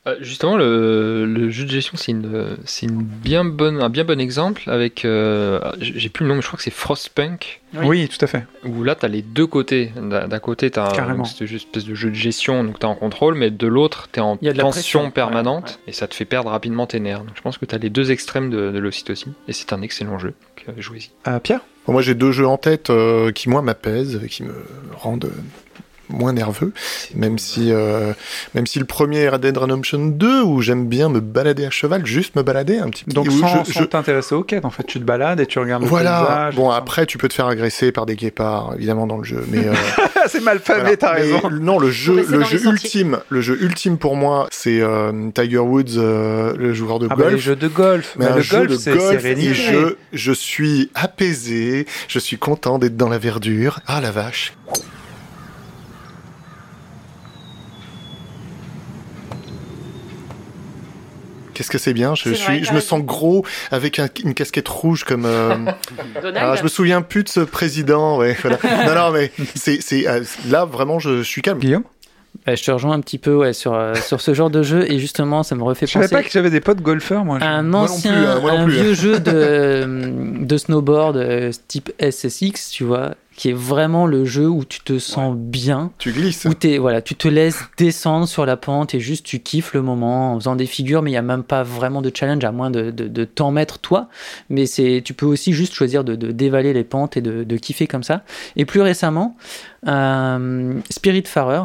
Euh, justement, le, le jeu de gestion, c'est une, c'est une bien bonne, un bien bon exemple avec. euh, j'ai plus le nom, mais je crois que c'est Frostpunk. Oui. tout à fait. Où là, tu as les deux côtés. D'un côté, tu as Carrément. cette espèce de jeu de gestion, donc tu es en contrôle, mais de l'autre, tu es en Il y a de la tension pression, permanente ouais, et ça te fait perdre rapidement tes nerfs. Donc je pense que tu as les deux extrêmes de, de l'ocytocine et c'est un excellent jeu. Donc, euh, Jouez-y. Euh, Pierre? Moi, j'ai deux jeux en tête euh, qui, moi, m'apaisent, qui me rendent euh, moins nerveux. Même si, euh, même si le premier est Red Dead Redemption 2, où j'aime bien me balader à cheval, juste me balader un petit peu. Donc sans, je- sans je- t'intéresser aux quêtes, en fait, tu te balades et tu regardes le Voilà. paysage. Bon, après, tu peux te faire agresser par des guépards, évidemment, dans le jeu. Mais euh, c'est mal famé, voilà. t'as Mais raison. Non, le jeu, le jeu ultime, le jeu ultime pour moi, c'est euh, Tiger Woods, euh, le joueur de Ah bah, golf. les jeux de golf. Mais Bah, un le jeu golf, de c'est golf, et je, je suis apaisé, je suis content d'être dans la verdure. Ah la vache. Qu'est-ce que c'est bien, je, C'est suis, vrai, je me sens gros avec un- une casquette rouge comme. euh, Donald. ah, je me souviens plus de ce président. Ouais, voilà. non, non, mais c'est, c'est euh, là vraiment, je suis calme. Guillaume? Bah, je te rejoins un petit peu ouais, sur, euh, sur ce genre de jeu et justement ça me refait Je savais penser pas que j'avais des potes golfeurs, moi. un Moi non ancien, plus, hein, moi non un plus, hein. vieux jeu de, de snowboard euh, type SSX, tu vois, qui est vraiment le jeu où tu te sens bien, Tu glisses. où voilà, tu te laisses descendre sur la pente et juste tu kiffes le moment en faisant des figures, mais il n'y a même pas vraiment de challenge à moins de, de, de t'en mettre toi. Mais c'est, tu peux aussi juste choisir de, de dévaler les pentes et de, de kiffer comme ça. Et plus récemment, euh, Spiritfarer.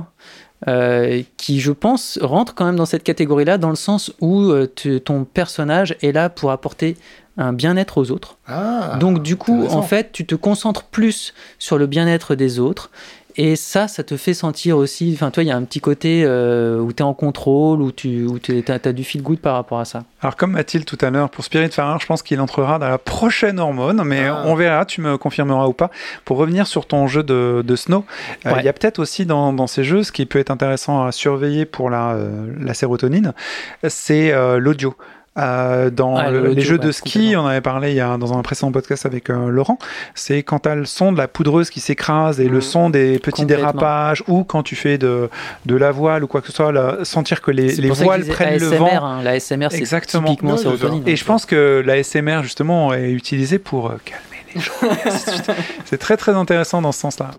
euh, qui je pense rentre quand même dans cette catégorie-là dans le sens où euh, ton personnage est là pour apporter un bien-être aux autres. Ah, Donc du coup, en fait, tu te concentres plus sur le bien-être des autres. Et ça, ça te fait sentir aussi, enfin toi, il y a un petit côté euh, où tu es en contrôle, où tu où as, du feel good par rapport à ça. Alors, comme Mathilde tout à l'heure, pour Spirit Farer, je pense qu'il entrera dans la prochaine hormone, mais Ah. on verra, tu me confirmeras ou pas. Pour revenir sur ton jeu de, de Snow, euh, il Ouais. y a peut-être aussi dans, dans ces jeux, ce qui peut être intéressant à surveiller pour la, euh, la sérotonine, c'est euh, l'audio. Euh, dans Ah, le- les jeux ouais, de ski, on avait parlé il y a, dans un précédent podcast avec euh, Laurent, c'est quand tu as le son de la poudreuse qui s'écrase et le Mhm. son des petits dérapages, ou quand tu fais de, de la voile ou quoi que ce soit, là, sentir que les, les que voiles prennent le vent. hein. la ASMR, c'est Exactement. typiquement. Et je pense que la SMR, justement, est utilisée pour euh, calmer les gens. C'est très très intéressant dans ce sens-là.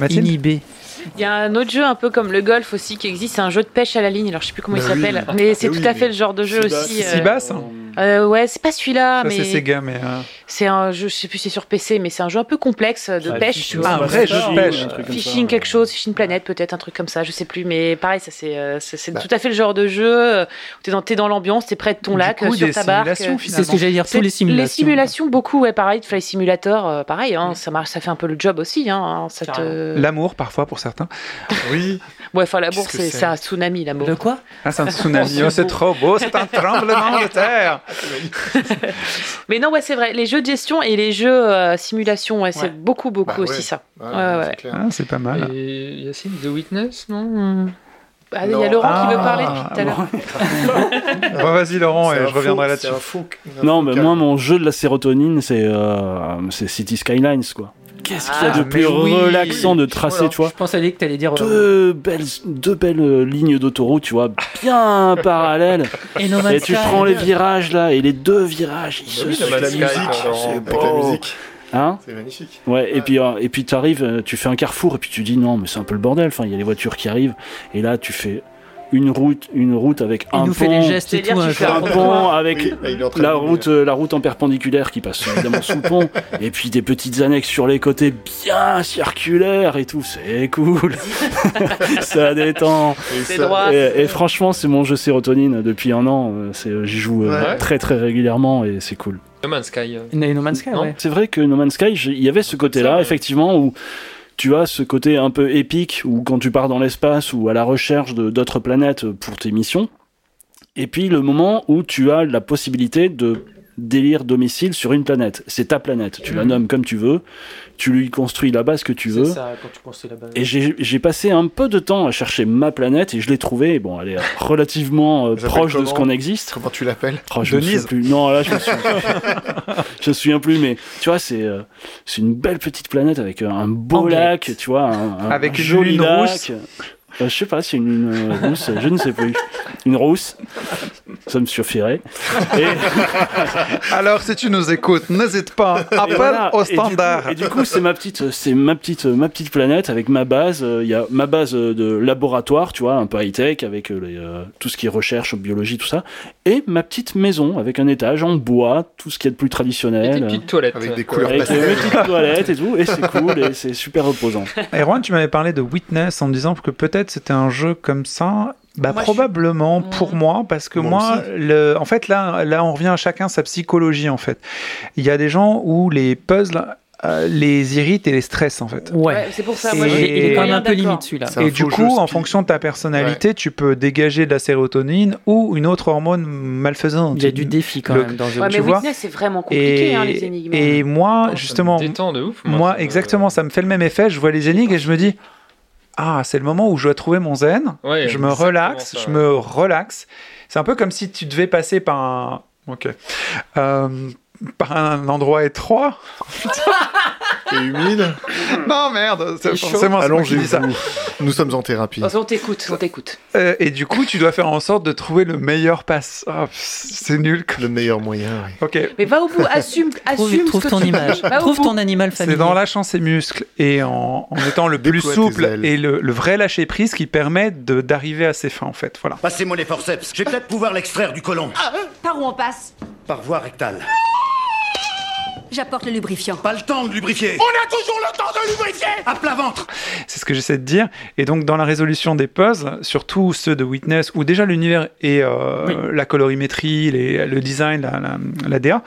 Mathilde Inhibé. Il y a un autre jeu un peu comme le golf aussi qui existe, c'est un jeu de pêche à la ligne. Alors je sais plus comment Bah il oui. s'appelle, mais c'est Bah tout à fait le genre de jeu Sibas, aussi. euh, Sibas. euh, ouais, c'est pas celui-là, mais c'est Sega, mais. euh, c'est un jeu, je sais plus, c'est sur PC, mais c'est un jeu un peu complexe euh, de Ouais, pêche. Tu vois. Ah, un vrai jeu de pêche. un Fishing quelque chose, Fishing Planet peut-être, un truc comme ça, je sais plus, mais pareil, ça c'est euh, Bah. tout à fait le genre de jeu euh, où t'es dans, t'es dans l'ambiance, t'es près de ton Du lac, coup, euh, sur ta barque. euh. C'est ce que j'allais dire, c'est- tous les simulations. Les simulations, beaucoup, ouais, pareil, Fly Simulator, euh, pareil, hein, ça marche, ça fait un peu le job aussi, hein, te-. L'amour, parfois, pour certains. Oui. Ouais, enfin l'amour, c'est un tsunami, l'amour. Le quoi? Ah, c'est un tsunami. Oh, c'est trop beau, c'est un tremblement de terre. Mais non, ouais, c'est vrai. Les jeux de gestion et les jeux euh, simulation, ouais, c'est Ouais. beaucoup, beaucoup Bah ouais. aussi ça. Ouais, Ouais, ouais. c'est clair. Ah, c'est pas mal. Et Yacine, The Witness, non Ah, il y a Laurent qui veut parler Ah, depuis tout à l'heure. Bon, Vas-y Laurent, C'est et je reviendrai là-dessus. c'est un faux- Non, mais moi, mon jeu de la sérotonine, c'est euh, c'est City Skylines, quoi. Qu'est-ce qu'il y a Ah, de plus oui. relaxant de tracer, Voilà. tu vois Je dire que t'allais dire. euh, deux belles, deux belles euh, lignes d'autoroute, tu vois, bien parallèles. Et No Man's Et tu prends les virages là, et les deux virages, ils se oui, No Avec la musique, c'est avec la beau. musique, Hein c'est magnifique. Ouais, et puis euh, et puis t'arrives, tu fais un carrefour et puis tu dis non, mais c'est un peu le bordel. Enfin, il y a les voitures qui arrivent et là tu fais une route, une route avec Il un nous fait pont, les gestes et tout. un un pont avec Oui, la route, euh, la route en perpendiculaire qui passe évidemment sous le pont, et puis des petites annexes sur les côtés bien circulaires et tout, c'est cool. ça détend. Et C'est ça- droit. Et, et franchement, c'est mon jeu sérotonine depuis un an. euh, c'est- J'y joue euh, Ouais. très très régulièrement et c'est cool. No Man's Sky. euh, No No Man's Sky, ouais. C'est vrai que No Man's Sky, il y avait ce côté-là, effectivement, où tu as ce côté un peu épique, où quand tu pars dans l'espace ou à la recherche d'autres planètes pour tes missions, et puis le moment où tu as la possibilité de délire domicile sur une planète. C'est ta planète, tu la Mhm. nommes comme tu veux, tu lui construis la base que tu veux. C'est ça, quand tu construis la base. Et j'ai passé un peu de temps à chercher ma planète et je l'ai trouvée. Bon, elle est relativement euh, proche de ce qu'on existe. Comment tu l'appelles Oh, Denise. plus. Non, là, je me souviens je me souviens plus, mais tu vois, c'est euh, c'est une belle petite planète avec euh, un beau Anglais. lac, tu vois, un, un- Avec un une joli lune lac. rousse. Euh, je sais pas si une euh, rousse, je ne sais plus. Une rousse, ça me suffirait. Et, Alors, si tu nous écoutes, n'hésite pas, appelle voilà. au standard. Et du coup, c'est ma petite, c'est ma petite, ma petite planète avec ma base. euh, Il y a ma base de laboratoire, tu vois, un peu high tech avec les, euh, tout ce qui est recherche, biologie, tout ça, et ma petite maison avec un étage en bois, tout ce qui est de plus traditionnel. petites toilettes. Avec des couleurs Avec pastel. mes petites toilettes et tout, et c'est cool, et c'est super reposant. Erwan, tu m'avais parlé de Witness en me disant que peut-être c'était un jeu comme ça. Bah, Moi, probablement suis- pour moi, parce que Moi moi, le, en fait, là, là, on revient à chacun sa psychologie, en fait. Il y a des gens où les puzzles euh, les irritent et les stressent, en fait. Ouais. Ouais, c'est pour ça. Moi, Il est, il est quand même un peu limite celui-là. Et du coup, en fonction de ta personnalité, tu peux dégager de la sérotonine ou une autre hormone malfaisante. Il y a du défi quand Le- même dans le jeu. Ouais, tu mais vois. Witness, c'est vraiment compliqué, Et, hein, les énigmes. et moi, Ça me justement, détend de ouf. moi, ça me- exactement, ça me fait le même effet. Je vois les énigmes et je me dis, ah, c'est le moment où je dois trouver mon zen. Ouais, je me relaxe, ça, je ouais. me relaxe. C'est un peu comme si tu devais passer par un, ok, Euh, par un endroit étroit. Et humide. non merde, c'est forcément c'est dis ça. Allongez-vous. Nous sommes en thérapie. On t'écoute, on t'écoute. Euh, et du coup, tu dois faire en sorte de trouver le meilleur pass. Oh, c'est nul. Le meilleur moyen. oui. Ok, Mais va au bout, assume, Trouve, assume trouve que ton tu- image. Va Trouve ton animal c'est familier. dans lâchant ses muscles et en, en étant le plus souple et le, le vrai lâcher prise qui permet de- d'arriver à ses fins en fait. Voilà. Passez-moi les forceps. Je vais peut-être pouvoir l'extraire du côlon. Par où on passe? Par voie rectale. J'apporte le lubrifiant. Pas le temps de lubrifier. On a toujours le temps de lubrifier À plat ventre C'est ce que j'essaie de dire. Et donc, dans la résolution des puzzles, surtout ceux de Witness, où déjà l'univers et euh, la colorimétrie, les- le design, la, la, la DA,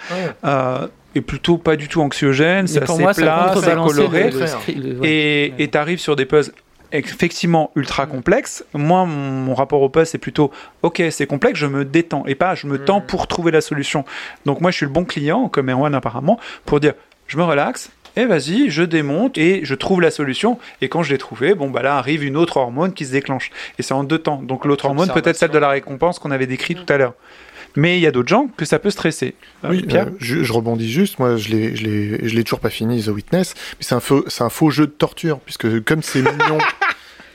euh, est plutôt pas du tout anxiogène, c'est assez moi, ça plat, c'est coloré. le- le le- ouais. Et et t'arrives sur des puzzles effectivement ultra complexes. Moi, mon, rapport au puzzle, c'est plutôt ok, c'est complexe, je me détends et pas je me tends pour trouver la solution. Donc moi, je suis le bon client, comme Erwan apparemment, pour dire je me relaxe. Et vas-y, je démonte et je trouve la solution. Et quand je l'ai trouvé, bon bah là arrive une autre hormone qui se déclenche. Et c'est en deux temps. Donc l'autre hormone, peut-être celle de la récompense qu'on avait décrit tout à l'heure. Mais il y a d'autres gens que ça peut stresser. Euh, Oui, Pierre euh, je, je rebondis juste. Moi, je l'ai, je l'ai, je l'ai toujours pas fini, The Witness. Mais c'est un faux, c'est un faux jeu de torture, puisque comme c'est mignon.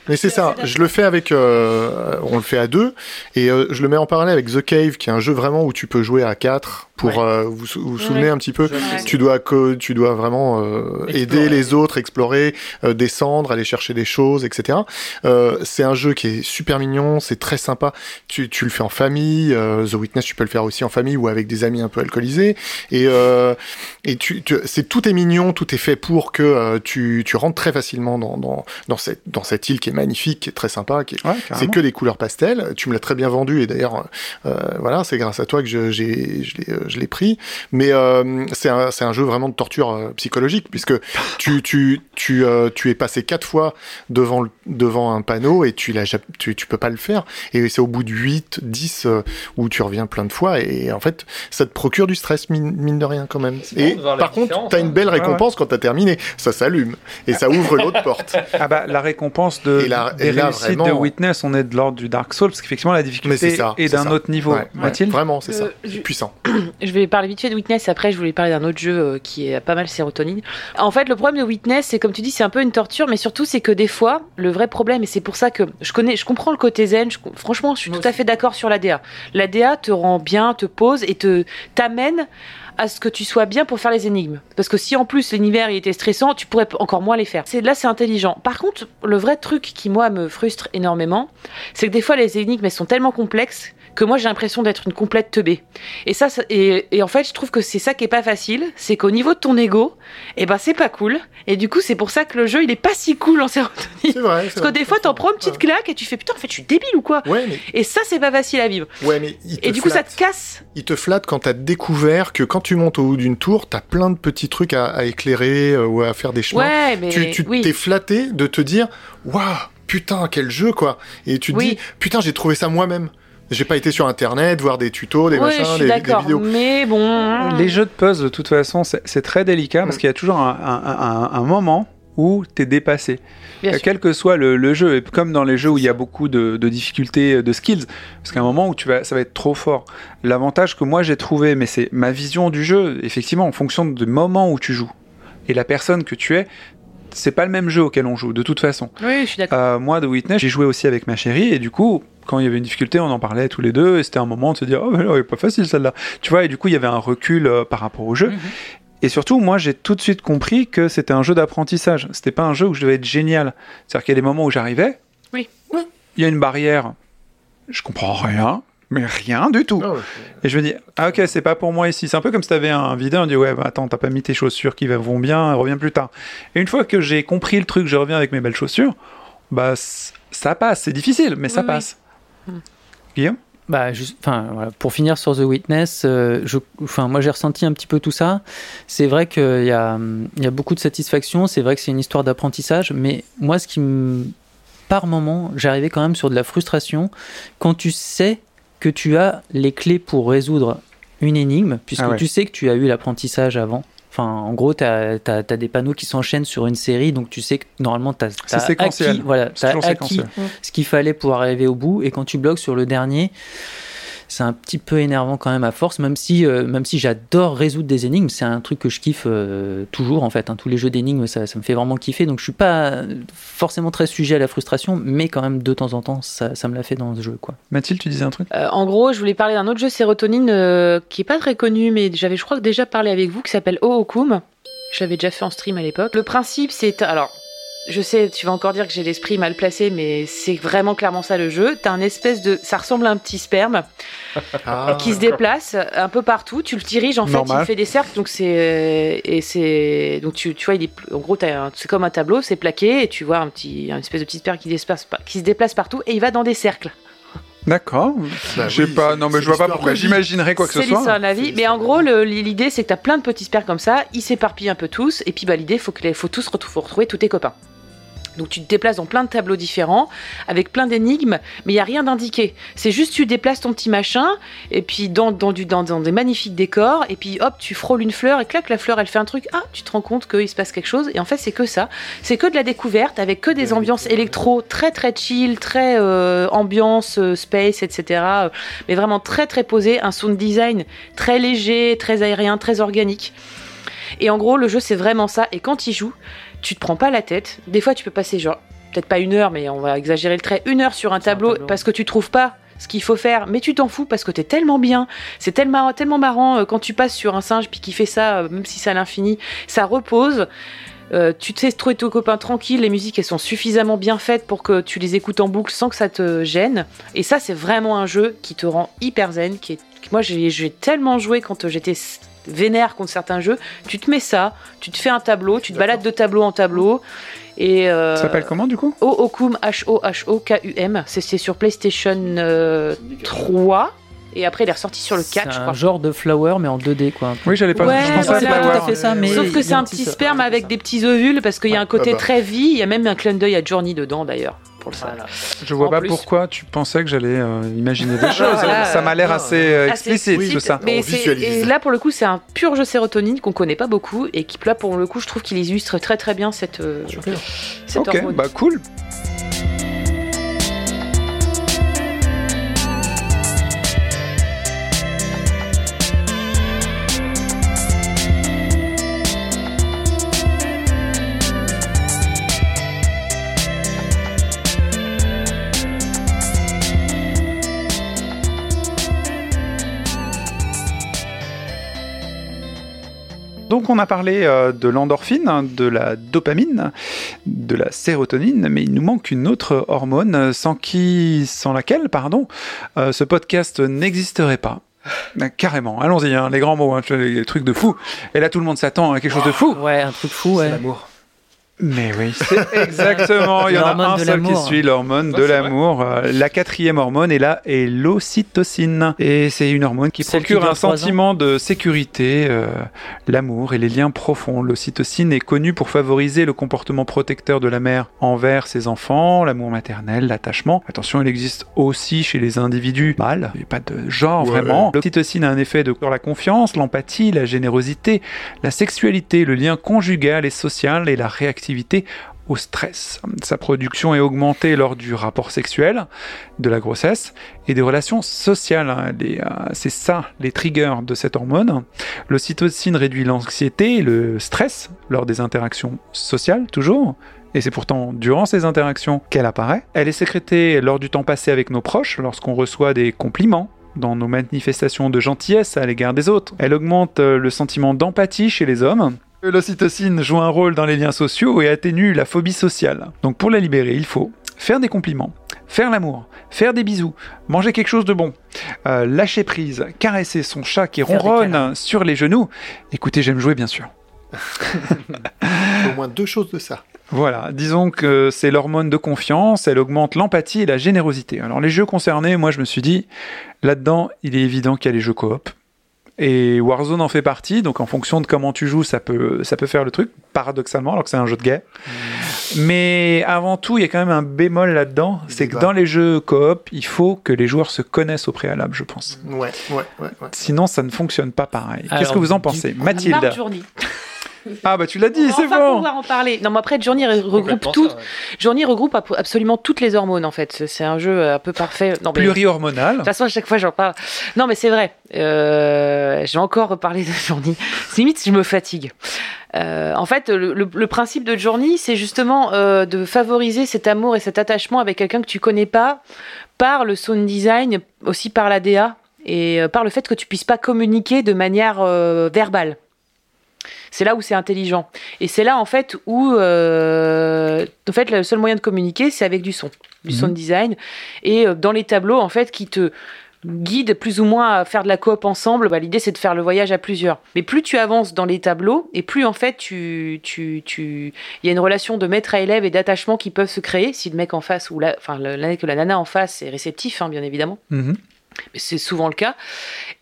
Mais c'est ça, je le fais avec, euh, on le fait à deux, et euh, je le mets en parallèle avec The Cave, qui est un jeu vraiment où tu peux jouer à quatre. Pour euh, vous vous, souvenez Ouais. un petit peu, Ouais. tu dois co- tu dois vraiment euh, aider les autres, explorer, euh, descendre, aller chercher des choses, etc. Euh, c'est un jeu qui est super mignon, c'est très sympa. Tu, tu le fais en famille, euh, The Witness, tu peux le faire aussi en famille ou avec des amis un peu alcoolisés. Et, euh, et tu, tu- c'est tout est mignon, tout est fait pour que euh, tu, tu rentres très facilement dans, dans, dans, cette, dans cette île qui est magnifique, qui est très sympa, qui est, Ouais, c'est que des couleurs pastel. Tu me l'as très bien vendu et d'ailleurs, euh, voilà, c'est grâce à toi que je, j'ai, je l'ai, euh, je l'ai pris, mais euh, c'est un, c'est un jeu vraiment de torture euh, psychologique puisque tu tu tu euh, tu es passé quatre fois devant le- devant un panneau et tu tu tu peux pas le faire et c'est au bout de 8 10 euh, où tu reviens plein de fois et en fait ça te procure du stress mine, mine de rien quand même. Et la par contre, t'as hein. une belle Ouais, ouais. récompense quand t'as terminé, ça s'allume et ça ouvre l'autre porte. Ah bah la récompense de Et là- des et là, réussites vraiment- de Witness, on est de l'ordre du Dark Souls parce qu'effectivement la difficulté ça, est d'un autre niveau. Ouais, Vraiment, c'est ça. Euh, je- puissant. Je vais parler vite fait de Witness, après je voulais parler d'un autre jeu euh, qui est pas mal sérotonine. En fait, le problème de Witness, c'est comme tu dis, c'est un peu une torture, mais surtout c'est que des fois, le vrai problème, et c'est pour ça que je connais, je comprends le côté zen, je franchement, je suis tout à fait d'accord sur la DA. La DA te rend bien, te pose et te t'amène à ce que tu sois bien pour faire les énigmes. Parce que si en plus l'univers il était stressant, tu pourrais encore moins les faire. C'est là c'est intelligent. Par contre, le vrai truc qui moi me frustre énormément, c'est que des fois les énigmes elles sont tellement complexes que moi j'ai l'impression d'être une complète teubée. Et ça, ça- et, et en fait, je trouve que c'est ça qui est pas facile, c'est qu'au niveau de ton ego, eh ben c'est pas cool. Et du coup, c'est pour ça que le jeu il est pas si cool en sérotonine. C'est vrai. Parce que des fois, t'en prends une petite claque et tu fais putain, en fait, je suis débile ou quoi Ouais, mais, Et ça, c'est pas facile à vivre. ouais, mais il te Et du coup, ça te casse. Il te flatte quand t'as découvert que quand tu montes au haut d'une tour, t'as plein de petits trucs à, à éclairer euh, ou à faire des chemins. Ouais, mais tu tu oui. t'es flatté de te dire, waouh, putain, quel jeu quoi. Et tu te Oui. dis, putain, j'ai trouvé ça moi-même. J'ai pas été sur internet voir des tutos, des Oui, machins, des, vidéos. Mais bon. Les jeux de puzzle, de toute façon, c'est très délicat parce Mm. qu'il y a toujours un, un- un- un moment où t'es dépassé. Bien Euh, sûr. Quel que soit le, le jeu, et comme dans les jeux où il y a beaucoup de, de difficultés, euh, de skills, parce qu'à un moment où tu vas, ça va être trop fort. L'avantage que moi j'ai trouvé, mais c'est ma vision du jeu, effectivement, en fonction du moment où tu joues et la personne que tu es, c'est pas le même jeu auquel on joue, de toute façon. Oui, je suis d'accord. Euh, moi, de Witness, j'ai joué aussi avec ma chérie, et du coup, quand il y avait une difficulté, on en parlait tous les deux, et c'était un moment de se dire, oh, mais non, elle est pas facile celle-là. Tu vois, et du coup, il y avait un recul euh, par rapport au jeu. Mhm. Et surtout, moi, j'ai tout de suite compris que c'était un jeu d'apprentissage. C'était pas un jeu où je devais être génial. C'est-à-dire qu'il y a des moments où j'arrivais. Oui. Il y a une barrière. Je comprends rien. Mais rien du tout. Non, Et je me dis, ah ok, c'est pas pour moi ici. C'est un peu comme si t'avais un videur, on dit, ouais, bah, attends, t'as pas mis tes chaussures qui vont bien, reviens plus tard. Et une fois que j'ai compris le truc, je reviens avec mes belles chaussures, bah, ça passe. C'est difficile, mais ça oui. passe. Guillaume Bah, juste, enfin, voilà, pour finir sur The Witness, euh, je, enfin, moi j'ai ressenti un petit peu tout ça. C'est vrai qu'il y a, il y a beaucoup de satisfaction. C'est vrai que c'est une histoire d'apprentissage, mais moi, ce qui me, par moment, j'arrivais quand même sur de la frustration quand tu sais que tu as les clés pour résoudre une énigme, puisque Ah ouais. tu sais que tu as eu l'apprentissage avant. Enfin, en gros, tu as, des panneaux qui s'enchaînent sur une série, donc tu sais que normalement, tu as, acquis, voilà, acquis ce qu'il fallait pour arriver au bout. Et quand tu bloques sur le dernier, c'est un petit peu énervant quand même à force, même si, euh, même si j'adore résoudre des énigmes. C'est un truc que je kiffe euh, toujours en fait. hein. Tous les jeux d'énigmes, ça, ça me fait vraiment kiffer. Donc je suis pas forcément très sujet à la frustration, mais quand même de temps en temps, ça, ça me l'a fait dans ce jeu. Quoi. Mathilde, tu disais un truc? Euh, en gros, je voulais parler d'un autre jeu sérotonine euh, qui est pas très connu, mais j'avais, je crois, déjà parlé avec vous, qui s'appelle Ookum. Je l'avais déjà fait en stream à l'époque. Le principe, c'est. Alors, je sais, tu vas encore dire que j'ai l'esprit mal placé, mais c'est vraiment clairement ça le jeu. T'as un espèce de. Ça ressemble à un petit sperme Ah, qui se déplace un peu partout. Tu le diriges, en fait, Normal. il fait des cercles. Donc, c'est. Et c'est. Donc, tu, tu vois, il est. En gros, un- c'est comme un tableau, c'est plaqué, et tu vois un petit, une espèce de petit sperme qui, déplace, qui se déplace partout, et il va dans des cercles. D'accord. Bah je sais oui, pas, c'est- non, mais c'est je vois pas pourquoi j'imaginerais quoi que ce C'est soit. de la vie. Mais en gros, l'idée, c'est que tu as plein de petits spermes comme ça. Ils s'éparpillent un peu tous. Et puis, bah, l'idée, il faut, que les- faut tous retrouver tous tes copains. Donc, tu te déplaces dans plein de tableaux différents, avec plein d'énigmes, mais il n'y a rien d'indiqué. C'est juste, tu déplaces ton petit machin, et puis dans, dans, du, dans, dans des magnifiques décors, et puis hop, tu frôles une fleur, et clac, la fleur, elle fait un truc. Ah, tu te rends compte qu'il se passe quelque chose. Et en fait, c'est que ça. C'est que de la découverte, avec que des ambiances électro très, très chill, très euh, ambiance, euh, space, etc. euh, mais vraiment très très posé, un sound design très léger, très aérien, très organique. Et en gros, le jeu c'est vraiment ça. Et quand il joue, tu te prends pas la tête. Des fois, tu peux passer genre peut-être pas une heure, mais on va exagérer le trait, une heure sur un tableau, tableau. parce que tu trouves pas ce qu'il faut faire, mais tu t'en fous parce que t'es tellement bien, c'est tellement, tellement marrant euh, quand tu passes sur un singe puis qui fait ça, euh, même si c'est à l'infini, ça repose. Euh, tu te sais trouver tes copains tranquilles, les musiques elles sont suffisamment bien faites pour que tu les écoutes en boucle sans que ça te gêne. Et ça, c'est vraiment un jeu qui te rend hyper zen. Qui est... Moi, j'ai tellement joué quand j'étais vénère contre certains jeux. Tu te mets ça, tu te fais un tableau, tu te balades de tableau en tableau. Et euh, Ça s'appelle comment du coup Ookum, H-O-H-O-K-U-M. C'est c'est sur PlayStation euh, 3. et après il est ressorti sur le 4, je C'est crois. un genre de flower, mais en 2D, quoi. Oui, j'allais pas. Ouais, je pensais à c'est pas Flower. tout à fait ça, mais Sauf que c'est un petit sperme avec des petits ovules parce qu'il y a un côté Ah bah. très vie. Il y a même un clin d'œil à Journey dedans d'ailleurs. Pour le savoir. Je vois En pas plus. pourquoi tu pensais que j'allais euh, imaginer des choses. Voilà, ça m'a l'air assez euh, Assez explicite tout ça. Mais On c'est- visualise. et là pour le coup c'est un pur jeu sérotonine qu'on connaît pas beaucoup et qui là pour le coup je trouve qu'il illustre très très bien cette, euh, cette Ok, hormone. bah cool. Donc on a parlé euh, de l'endorphine, de la dopamine, de la sérotonine, mais il nous manque une autre hormone sans qui, sans laquelle, pardon, euh, ce podcast n'existerait pas. Euh, Carrément, allons-y, hein, les grands mots, hein, les trucs de fou. Et là, tout le monde s'attend à quelque chose de fou. Ouais, un truc fou, ouais. L'amour. Mais oui, c'est exactement. Il y en a un seul qui suit l'hormone de l'amour. Euh, La quatrième hormone est là, est l'ocytocine. Et c'est une hormone qui procure un sentiment de sécurité, euh, l'amour et les liens profonds. L'ocytocine est connue pour favoriser le comportement protecteur de la mère envers ses enfants, l'amour maternel, l'attachement. Attention, il existe aussi chez les individus mâles. Il n'y a pas de genre Ouais. vraiment. L'ocytocine a un effet de, sur la confiance, l'empathie, la générosité, la sexualité, le lien conjugal et social et la réactivité au stress. Sa production est augmentée lors du rapport sexuel, de la grossesse et des relations sociales. Les, euh, C'est ça les triggers de cette hormone. L'ocytocine réduit l'anxiété et le stress lors des interactions sociales, toujours. Et c'est pourtant durant ces interactions qu'elle apparaît. Elle est sécrétée lors du temps passé avec nos proches, lorsqu'on reçoit des compliments, dans nos manifestations de gentillesse à l'égard des autres. Elle augmente euh, le sentiment d'empathie chez les hommes. L'ocytocine joue un rôle dans les liens sociaux et atténue la phobie sociale. Donc pour la libérer, il faut faire des compliments, faire l'amour, faire des bisous, manger quelque chose de bon, euh, lâcher prise, caresser son chat qui Faire ronronne sur les genoux. Écoutez, j'aime jouer bien sûr. Au moins deux choses de ça. Voilà, disons que c'est l'hormone de confiance, elle augmente l'empathie et la générosité. Alors les jeux concernés, moi je me suis dit, là-dedans, il est évident qu'il y a les jeux coop. Et Warzone en fait partie, donc en fonction de comment tu joues, ça peut, ça peut faire le truc, paradoxalement, alors que c'est un jeu de guerre. Mais avant tout, il y a quand même un bémol là-dedans, c'est que dans les jeux coop, il faut que les joueurs se connaissent au préalable, je pense. Ouais, ouais, ouais. ouais. Sinon, ça ne fonctionne pas pareil. Qu'est-ce que vous en pensez Mathilde. Ah bah tu l'as dit, On va c'est enfin bon pouvoir en parler. Non, mais après, Journey regroupe tout. ça, ouais. Journey regroupe absolument toutes les hormones en fait. C'est- un jeu un peu parfait. Non, mais- De Plurihormonal. toute façon, à chaque fois, j'en parle. Non, mais c'est vrai. Euh, J'ai encore reparlé de Journey. C'est Limite, je me fatigue. Euh, en fait, le, le- le principe de Journey, c'est justement euh, de favoriser cet amour et cet attachement avec quelqu'un que tu connais pas par le sound design, aussi par la DA et euh, par le fait que tu puisses pas communiquer de manière euh, verbale. C'est là où c'est intelligent. Et c'est là, en fait, où, euh, en fait, le seul moyen de communiquer, c'est avec du son, du Mhm. sound design. Et euh, dans les tableaux, en fait, qui te guident plus ou moins à faire de la coop ensemble, bah, l'idée, c'est de faire le voyage à plusieurs. Mais plus tu avances dans les tableaux, et plus, en fait, tu, tu, tu, il y a une relation de maître à élève et d'attachement qui peuvent se créer si le mec en face, ou la, enfin, la- que la nana en face est réceptif, hein, bien évidemment mais c'est souvent le cas.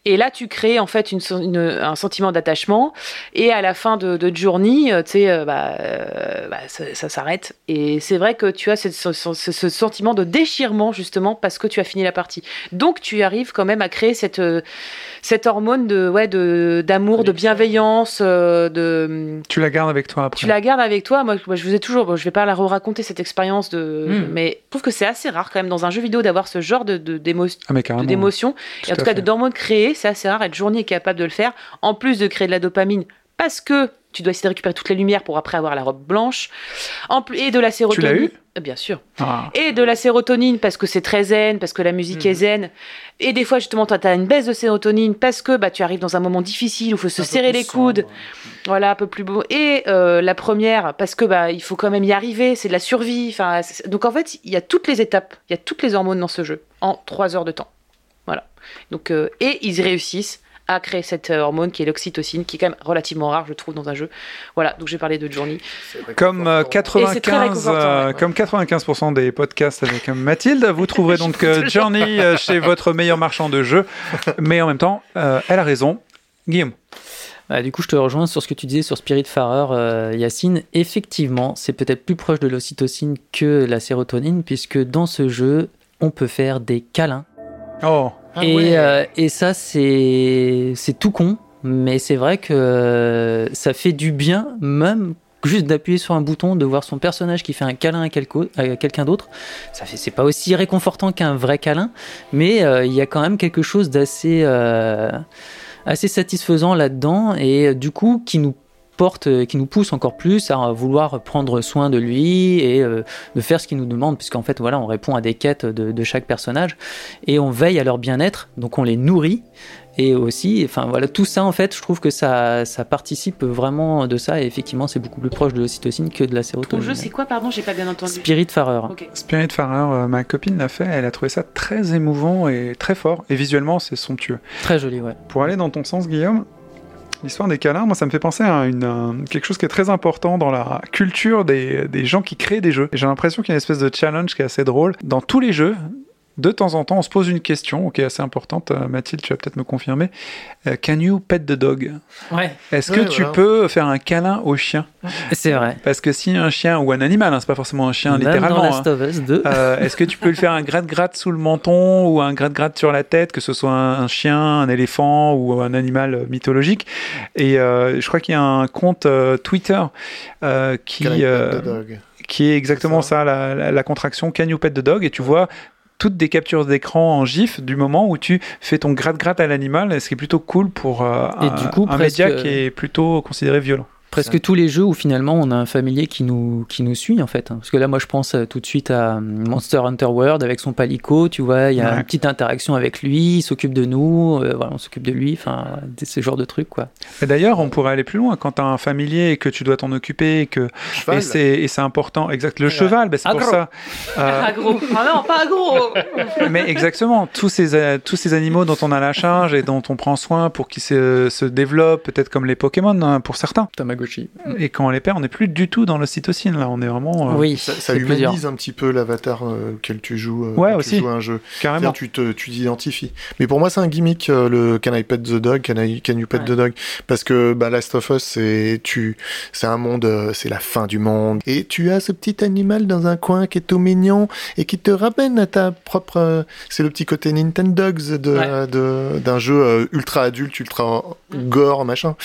Et là, tu crées en fait une, une- un sentiment d'attachement. Et à la fin de, de Journey, euh, tu sais, euh, bah, euh, bah, ça, ça s'arrête. Et c'est vrai que tu as cette- ce, ce- ce sentiment de déchirement justement parce que tu as fini la partie. Donc, tu arrives quand même à créer cette, cette hormone de ouais de d'amour, de bienveillance, de Tu la gardes avec toi après. tu la gardes avec toi. Moi, je vous ai toujours. bon, je vais pas la raconter cette expérience de. Mm. Mais je trouve que c'est assez rare quand même dans un jeu vidéo d'avoir ce genre de de- d'émo- Ah mais de- et en tout cas de d'hormones créées. C'est assez rare. Et Journey est capable de le faire. En plus de créer de la dopamine parce que tu dois essayer de récupérer toute la lumière pour après avoir la robe blanche. En plus, et de la sérotonine. eu? Euh, Bien sûr. Ah. Et de la sérotonine parce que c'est très zen, parce que la musique est zen. Et des fois, justement, tu as une baisse de sérotonine parce que bah, tu arrives dans un moment difficile où il faut se serrer les coudes. Voilà, un peu plus beau. Et euh, la première, parce que bah, il faut quand même y arriver, c'est de la survie. Enfin, donc en fait, il y a toutes les étapes, il y a toutes les hormones dans ce jeu en trois heures de temps. Voilà. Donc, euh, et ils réussissent a créé cette euh, hormone qui est l'oxytocine, qui est quand même relativement rare, je trouve, dans un jeu. Voilà, donc j'ai parlé de Journey. Comme euh, Et c'est très 95, réconfortant, euh, ouais. comme 95% des podcasts avec Mathilde, vous trouverez donc euh, Journey chez votre meilleur marchand de jeux. Mais en même temps, euh, elle a raison. Guillaume. Bah, du coup, je te rejoins sur ce que tu disais sur Spiritfarer, euh, Yacine. Effectivement, c'est peut-être plus proche de l'ocytocine que la sérotonine, puisque dans ce jeu, on peut faire des câlins. Oh. Ah et, ouais. euh, et ça, c'est c'est tout con, mais c'est vrai que euh, ça fait du bien, même juste d'appuyer sur un bouton, de voir son personnage qui fait un câlin à, quelqu'un d'autre. Ça fait, c'est pas aussi réconfortant qu'un vrai câlin, mais euh, il y a quand même quelque chose d'assez euh, assez satisfaisant là-dedans, et euh, du coup qui nous porte, euh, qui nous pousse encore plus à vouloir prendre soin de lui et euh, de faire ce qu'il nous demande, puisqu'en fait, voilà, on répond à des quêtes de, de chaque personnage et on veille à leur bien-être, donc on les nourrit. Et aussi, enfin voilà, tout ça en fait, je trouve que ça, ça participe vraiment de ça. Et effectivement, c'est beaucoup plus proche de l'ocytocine que de la Ton sérotonine. jeu, c'est quoi, pardon J'ai pas bien entendu. Spiritfarer. Ok. Spiritfarer, euh, ma copine l'a fait, elle a trouvé ça très émouvant et très fort. Et visuellement, c'est somptueux. Très joli, ouais. Pour aller dans ton sens, Guillaume, l'histoire des câlins, moi, ça me fait penser à une, un- quelque chose qui est très important dans la culture des, des gens qui créent des jeux. J'ai l'impression qu'il y a une espèce de challenge qui est assez drôle. Dans tous les jeux, de temps en temps, on se pose une question qui est assez importante. Euh, Mathilde, tu vas peut-être me confirmer. Euh, can you pet the dog? Ouais, Est-ce que Ouais, tu voilà. peux faire un câlin au chien? C'est vrai. Parce que si un chien ou un animal, hein, c'est pas forcément un chien Même littéralement. dans hein. Last of Us 2. Euh, Est-ce que tu peux le faire un gratte-gratte sous le menton ou un gratte-gratte sur la tête, que ce soit un, chien, un éléphant ou un animal mythologique? Et euh, je crois qu'il y a un compte euh, Twitter euh, qui, Can I pet the dog? qui est exactement ça, la, la- la contraction Can you pet the dog? Et tu vois toutes des captures d'écran en GIF du moment où tu fais ton gratte-gratte à l'animal, ce qui est plutôt cool pour euh, Et un, du coup, un presque- média qui est plutôt considéré violent. Presque tous les jeux où finalement on a un familier qui nous, qui nous suit en fait. Parce que là, moi je pense euh, tout de suite à euh, Monster Hunter World avec son palico, tu vois, il y a Ouais. une petite interaction avec lui, il s'occupe de nous, euh, voilà, on s'occupe de lui, enfin, des- ce genre de trucs quoi. Et D'ailleurs, on pourrait aller plus loin quand tu as un familier et que tu dois t'en occuper et que Cheval. et c'est et c'est important. Exact. Le cheval, bah, c'est pour ça. Euh, Agro. Ah non, pas agro mais exactement, tous ces, euh, tous ces animaux dont on a la charge et dont on prend soin pour qu'ils se, se développent, peut-être comme les Pokémon hein, pour certains. Tamagotchi. Et quand on les perd, on n'est plus du tout dans l'ocytocine, là. On est vraiment. euh, Oui, Ça, ça humanise un petit peu l'avatar euh, auquel tu joues, euh, Ouais, aussi. tu joues à un jeu. Carrément. Tu te, tu t'identifies. Mais pour moi, c'est un gimmick, euh, le Can I Pet the Dog, Can, I, can You Pet Ouais. the Dog, parce que bah, Last of Us, c'est tu, c'est un monde, euh, c'est la fin du monde, et tu as ce petit animal dans un coin qui est tout mignon et qui te ramène à ta propre. c'est le petit côté Nintendogs de Ouais. de- d'un jeu euh, ultra adulte, ultra gore, machin.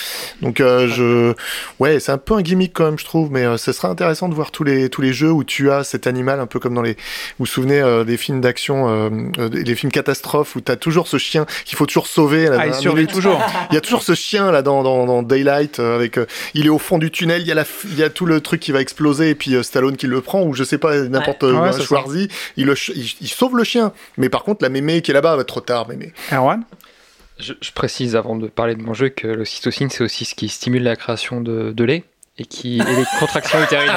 Donc euh, je, ouais, c'est un peu un gimmick quand même, je trouve, mais euh, ce sera intéressant de voir tous les tous les jeux où tu as cet animal un peu comme dans les vous vous souvenez euh, des films d'action, euh, euh, les films catastrophes où t'as toujours ce chien qu'il faut toujours sauver. Là, Ah, il survit toujours. Il y a toujours ce chien là dans, dans, dans Daylight avec il est au fond du tunnel, il y a la il y a tout le truc qui va exploser et puis Stallone qui le prend ou je sais pas n'importe Ouais. Ouais. Schwarzy, il, le il, il sauve le chien. Mais par contre la mémé qui est là-bas va trop tard mémé. Erwan? Je, précise avant de parler de mon jeu que l'ocytocine, c'est aussi ce qui stimule la création de, de lait et, qui, et les contractions utérines.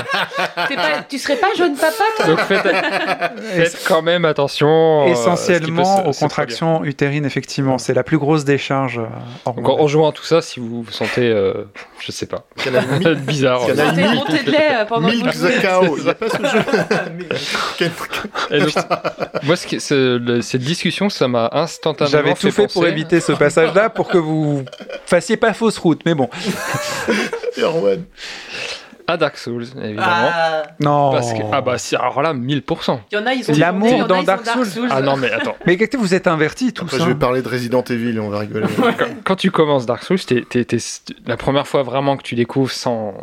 Pas- Tu serais pas jeune papa, toi Donc faites, faites quand même attention. euh, peut Essentiellement se- aux contractions utérines, effectivement. C'est la plus grosse décharge. euh, Donc en, en jouant à tout ça, si vous vous sentez, euh, je sais pas, Il y en a mille- bizarre. Il y en a T'es mille- monté de lait euh, pendant Milk que the cow, il y a pas ce jeu. Quel- Et donc, moi, ce qui- ce- le- cette discussion, ça m'a instantanément J'avais tout fait pour penser- éviter ce passage-là pour que vous fassiez pas fausse route. Mais bon. Erwan. à Dark Souls, évidemment. Ah, Non. Parce que, ah bah, si, alors là, 1000%. Il y en a, ils ont L'amour il y en a, dans ils ont Dark Souls. Ah non, mais attends. Mais écoutez, vous êtes invertis tous. Après, je hein. vais parler de Resident Evil et on va rigoler. quand, quand tu commences Dark Souls, t'es, t'es- t'es- la première fois vraiment que tu découvres sans,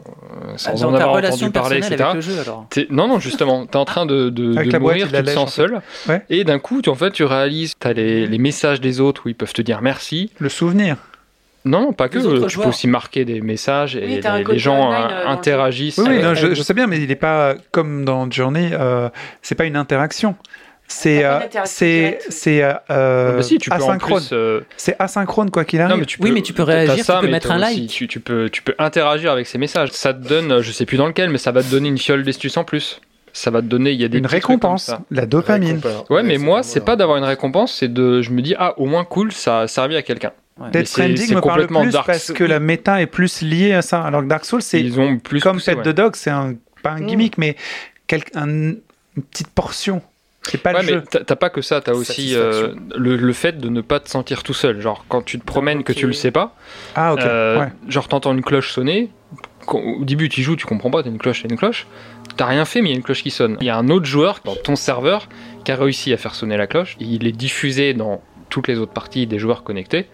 sans dans en ta avoir relation entendu parler, personnelle etc. avec le jeu alors. T'es- non, non, justement, t'es en train de, de, Avec de la boîte, mourir, il la tu te lèche, sens en seul. Ouais. Et d'un coup, tu, en fait, tu réalises, t'as les, les messages des autres où ils peuvent te dire merci. Le souvenir. Non, non, pas que. Tu peux aussi marquer des messages et Oui, les, gens online, euh, interagissent. Oui, oui, non, je, je sais bien, mais il n'est pas comme dans Journey. euh, c'est pas une interaction. C'est euh, c'est c'est euh, euh, Bah si, tu peux en asynchrone. plus, euh, C'est asynchrone quoi qu'il arrive. Non, mais tu Oui, peux- mais tu peux réagir, tu peux mettre un aussi- like. Tu, tu peux, tu peux interagir avec ces messages. Ça te donne, je sais plus dans lequel, mais ça va te donner une fiole d'astuce en plus. Ça va te donner, il y a des une comme récompense, ça. la dopamine. Récompense. Ouais, mais moi, c'est c'est pas d'avoir une récompense, c'est de, je me dis, ah, au moins cool, ça a servi à quelqu'un. Ouais. Death Stranding me parle plus Dark parce Souls. que la méta est plus liée à ça. Alors que Dark Souls, c'est Ils ont plus comme Pet ouais. the Dog, c'est un, pas un Mm. gimmick, mais quel- un- une petite portion. C'est pas Ouais, le mais jeu. t'as pas que ça, t'as aussi euh, le, le fait de ne pas te sentir tout seul. Genre, quand tu te promènes que tu le sais pas, Ah, ok. euh, ouais. genre t'entends une cloche sonner, quand- au début tu joues, tu comprends pas, t'as une cloche, t'as une cloche, t'as rien fait, mais il y a une cloche qui sonne. Il y a un autre joueur dans ton serveur qui a réussi à faire sonner la cloche, il est diffusé dans toutes les autres parties des joueurs connectés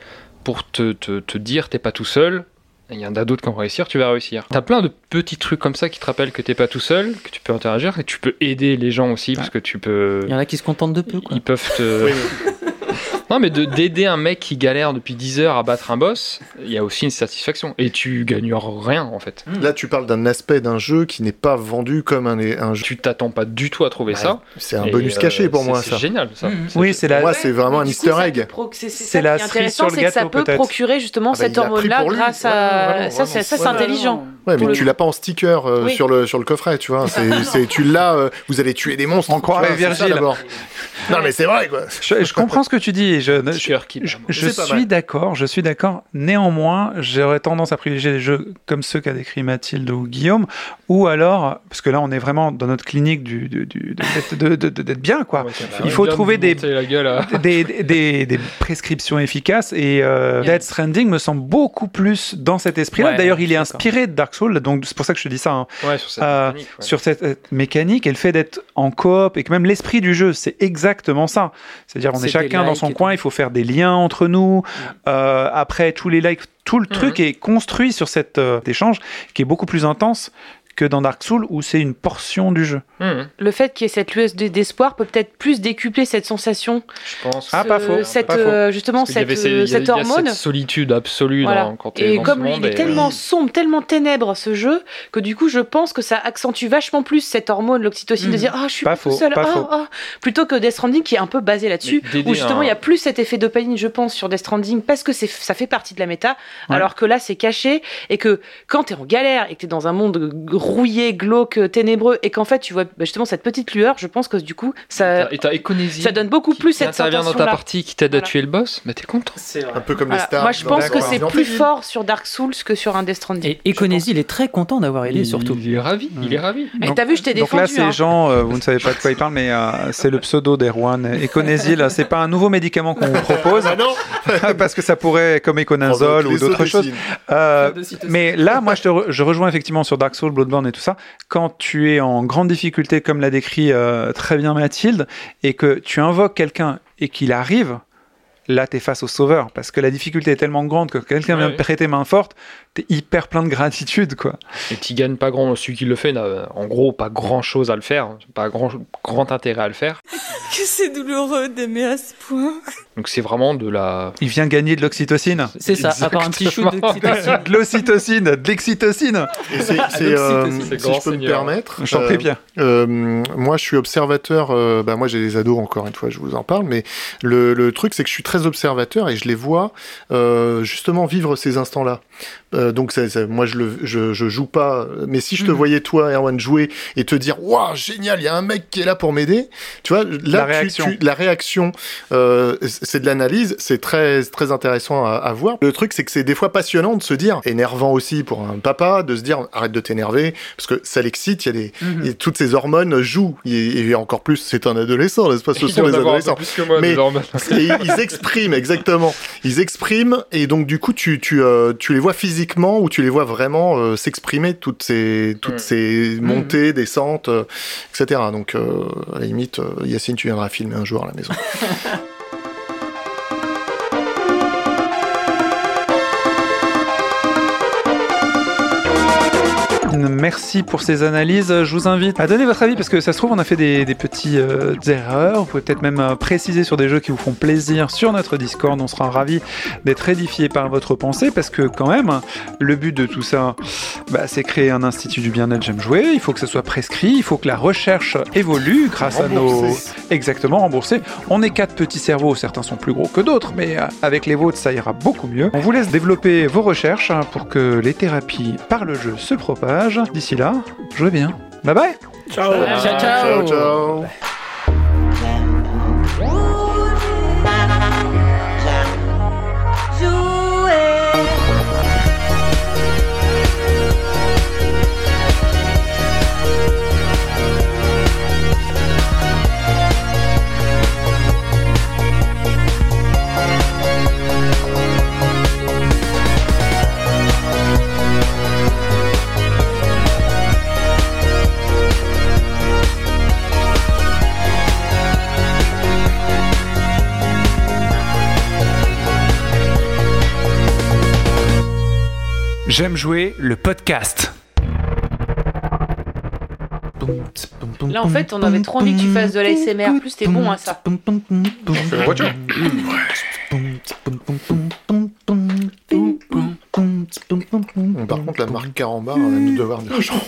pour te, te, te dire t'es pas tout seul. Il y en a d'autres qui vont réussir, tu vas réussir. T'as plein de petits trucs comme ça qui te rappellent que t'es pas tout seul, que tu peux interagir et tu peux aider les gens aussi parce que tu peux. Il y en a qui se contentent de peu, quoi. Ils peuvent te. Non, mais de- d'aider un mec qui galère depuis 10 heures à battre un boss, il y a aussi une satisfaction. Et tu gagnes rien en fait. Là, tu parles d'un aspect d'un jeu qui n'est pas vendu comme un, un jeu. Tu t'attends pas du tout à trouver Ouais, ça. C'est un bonus euh, caché pour c'est- moi, C'est ça. génial ça. Mhm. Oui, c'est la. Moi, c'est vraiment un easter egg. C'est c'est C'est la qui est cerise intéressant, sur le c'est que ça gâteau, peut procurer justement Ah bah, cet il a pris hormone-là grâce à. Ça, c'est c'est intelligent. Ouais, mais tu l'as pas en sticker euh, sur, le, sur le coffret, tu vois. C'est, c'est- tu l'as, euh, vous allez tuer des monstres. On croirait c'est Virgile. Non, mais c'est vrai, quoi. Je comprends ce que tu dis. Et Je, qui suis d'accord, je suis d'accord. Néanmoins, j'aurais tendance à privilégier des jeux comme ceux qu'a décrit Mathilde ou Guillaume, ou alors, parce que là, on est vraiment dans notre clinique du, du, du- de- de- de- de- d'être bien, quoi. Ouais, Il faut trouver vous des- gueule des, des, des prescriptions efficaces et euh, Yeah. Death Stranding me semble beaucoup plus dans cet esprit-là. Ouais, D'ailleurs, il est inspiré de Dark Souls, donc c'est pour ça que je te dis ça. hein. Ouais, sur cette Euh, mécanique, ouais. Sur cette euh, mécanique et le fait d'être en coop et que même l'esprit du jeu, c'est exactement ça. C'est-à-dire, on est chacun dans son coin, il faut faire des liens entre nous. Euh, après, tous les likes, tout le truc est construit sur cet euh, échange qui est beaucoup plus intense que dans Dark Souls où c'est une portion du jeu. Mhm, Le fait qu'il y ait cette lueur d'espoir peut peut-être plus décupler cette sensation, je pense. Ah, ce- pas faux, cette pas faux. euh, justement cette, avait ces- il y a- euh, cette il y a hormone. cette solitude absolue Voilà. dans, quand t'es Et dans comme ce il est et- tellement sombre, tellement ténèbre ce jeu, que du coup je pense que ça accentue vachement plus cette hormone, l'oxytocine, de Mhm. dire ah je suis Pas tout seul, pas ah, faux. ah, plutôt que Death Stranding qui est un peu basé là-dessus, où justement un- il y a plus cet effet dopamine, je pense, sur Death Stranding parce que ça fait partie de la méta, Ouais. alors que là c'est caché et que quand t'es en galère et que t'es dans un monde rouillé, glauque, ténébreux et qu'en fait tu vois bah, justement cette petite lueur, je pense que du coup ça Et t'as Econezy ça donne beaucoup qui- plus cette intervient dans ta partie qui t'aide à Voilà. tuer le boss, bah t'es content. C'est Un peu comme les Voilà. stars. Moi je pense que c'est plus fort sur Dark Souls que sur un Death Stranding. Et Econesi, il est très content d'avoir aidé, surtout. il est ravi, il est ravi. Mais Donc- t'as vu, je t'ai Donc défendu. là, ces hein. gens, euh, vous ne savez pas de quoi ils parlent, mais euh, c'est le pseudo d'Erwan. Econesil, c'est pas un nouveau médicament qu'on vous propose, Ah non parce que ça pourrait, comme Econazole ou Les d'autres choses. Euh, mais là, moi, je rejoins effectivement sur Dark Souls, Bloodborne et tout ça. Quand tu es en grande difficulté, comme l'a décrit euh, très bien Mathilde, et que tu invoques quelqu'un et qu'il arrive, là, tu es face au sauveur. Parce que la difficulté est tellement grande que quelqu'un vient Ouais. te prêter main forte, tu es hyper plein de gratitude, quoi. Et tu gagnes pas grand, celui qui le fait n'a en gros pas grand chose à le faire, pas grand, grand intérêt à le faire. Que c'est douloureux d'aimer à ce point. Donc c'est vraiment de la. Il vient gagner de l'oxytocine. C'est ça, à part un petit shoot d'oxytocine. de l'ocytocine, de l'excytocine. Et c'est, euh, C'est si je peux me permettre. Je t'en euh, prie, Pierre. Euh, moi, je suis observateur. euh, bah, moi, j'ai des ados, encore une fois, je vous en parle. Mais le, le truc, c'est que je suis très observateur et je les vois euh, justement vivre ces instants-là. Euh, donc, ça- ça- moi, je, le, je, je joue pas. Mais si je te Mhm. voyais, toi, Erwan, jouer et te dire Waouh, génial, il y a un mec qui est là pour m'aider. Tu vois, là, La réaction. tu- la réaction, euh, c'est de l'analyse. C'est très, très intéressant à, à voir. Le truc, c'est que c'est des fois passionnant de se dire, énervant aussi pour un papa, de se dire Arrête de t'énerver, parce que ça l'excite. Il y a des, Mhm. et toutes ces hormones jouent. Et, et encore plus, c'est un adolescent, n'est-ce pas Ce sont les adolescents. plus que moi, Mais- ils expriment, exactement. Ils expriment, et donc du coup, tu, tu, euh, tu les vois physiquement ou tu les vois vraiment euh, s'exprimer, toutes ces, toutes Mm. ces montées, descentes, euh, etc. Donc, euh, à la limite, euh, Yacine, tu viendras filmer un jour à la maison. Merci pour ces analyses. Je vous invite à donner votre avis parce que ça se trouve, on a fait des, des petites euh, erreurs. Vous pouvez peut-être même euh, préciser sur des jeux qui vous font plaisir sur notre Discord. On sera ravis d'être édifiés par votre pensée parce que, quand même, le but de tout ça, bah, c'est créer un institut du bien-être. J'aime jouer. Il faut que ça soit prescrit. Il faut que la recherche évolue grâce à nos. Exactement, remboursé. On est quatre petits cerveaux. Certains sont plus gros que d'autres, mais euh, avec les vôtres, ça ira beaucoup mieux. On vous laisse développer vos recherches hein, pour que les thérapies par le jeu se propagent. D'ici là, jouez bien. Bye bye Ciao. Ciao, ciao. ciao, J'aime jouer le podcast. Là, en fait, on avait trop envie que tu fasses de l'ASMR. En plus, t'es bon à ça. La voiture. Par contre, la marque Carambar, elle va nous devoir de l'argent.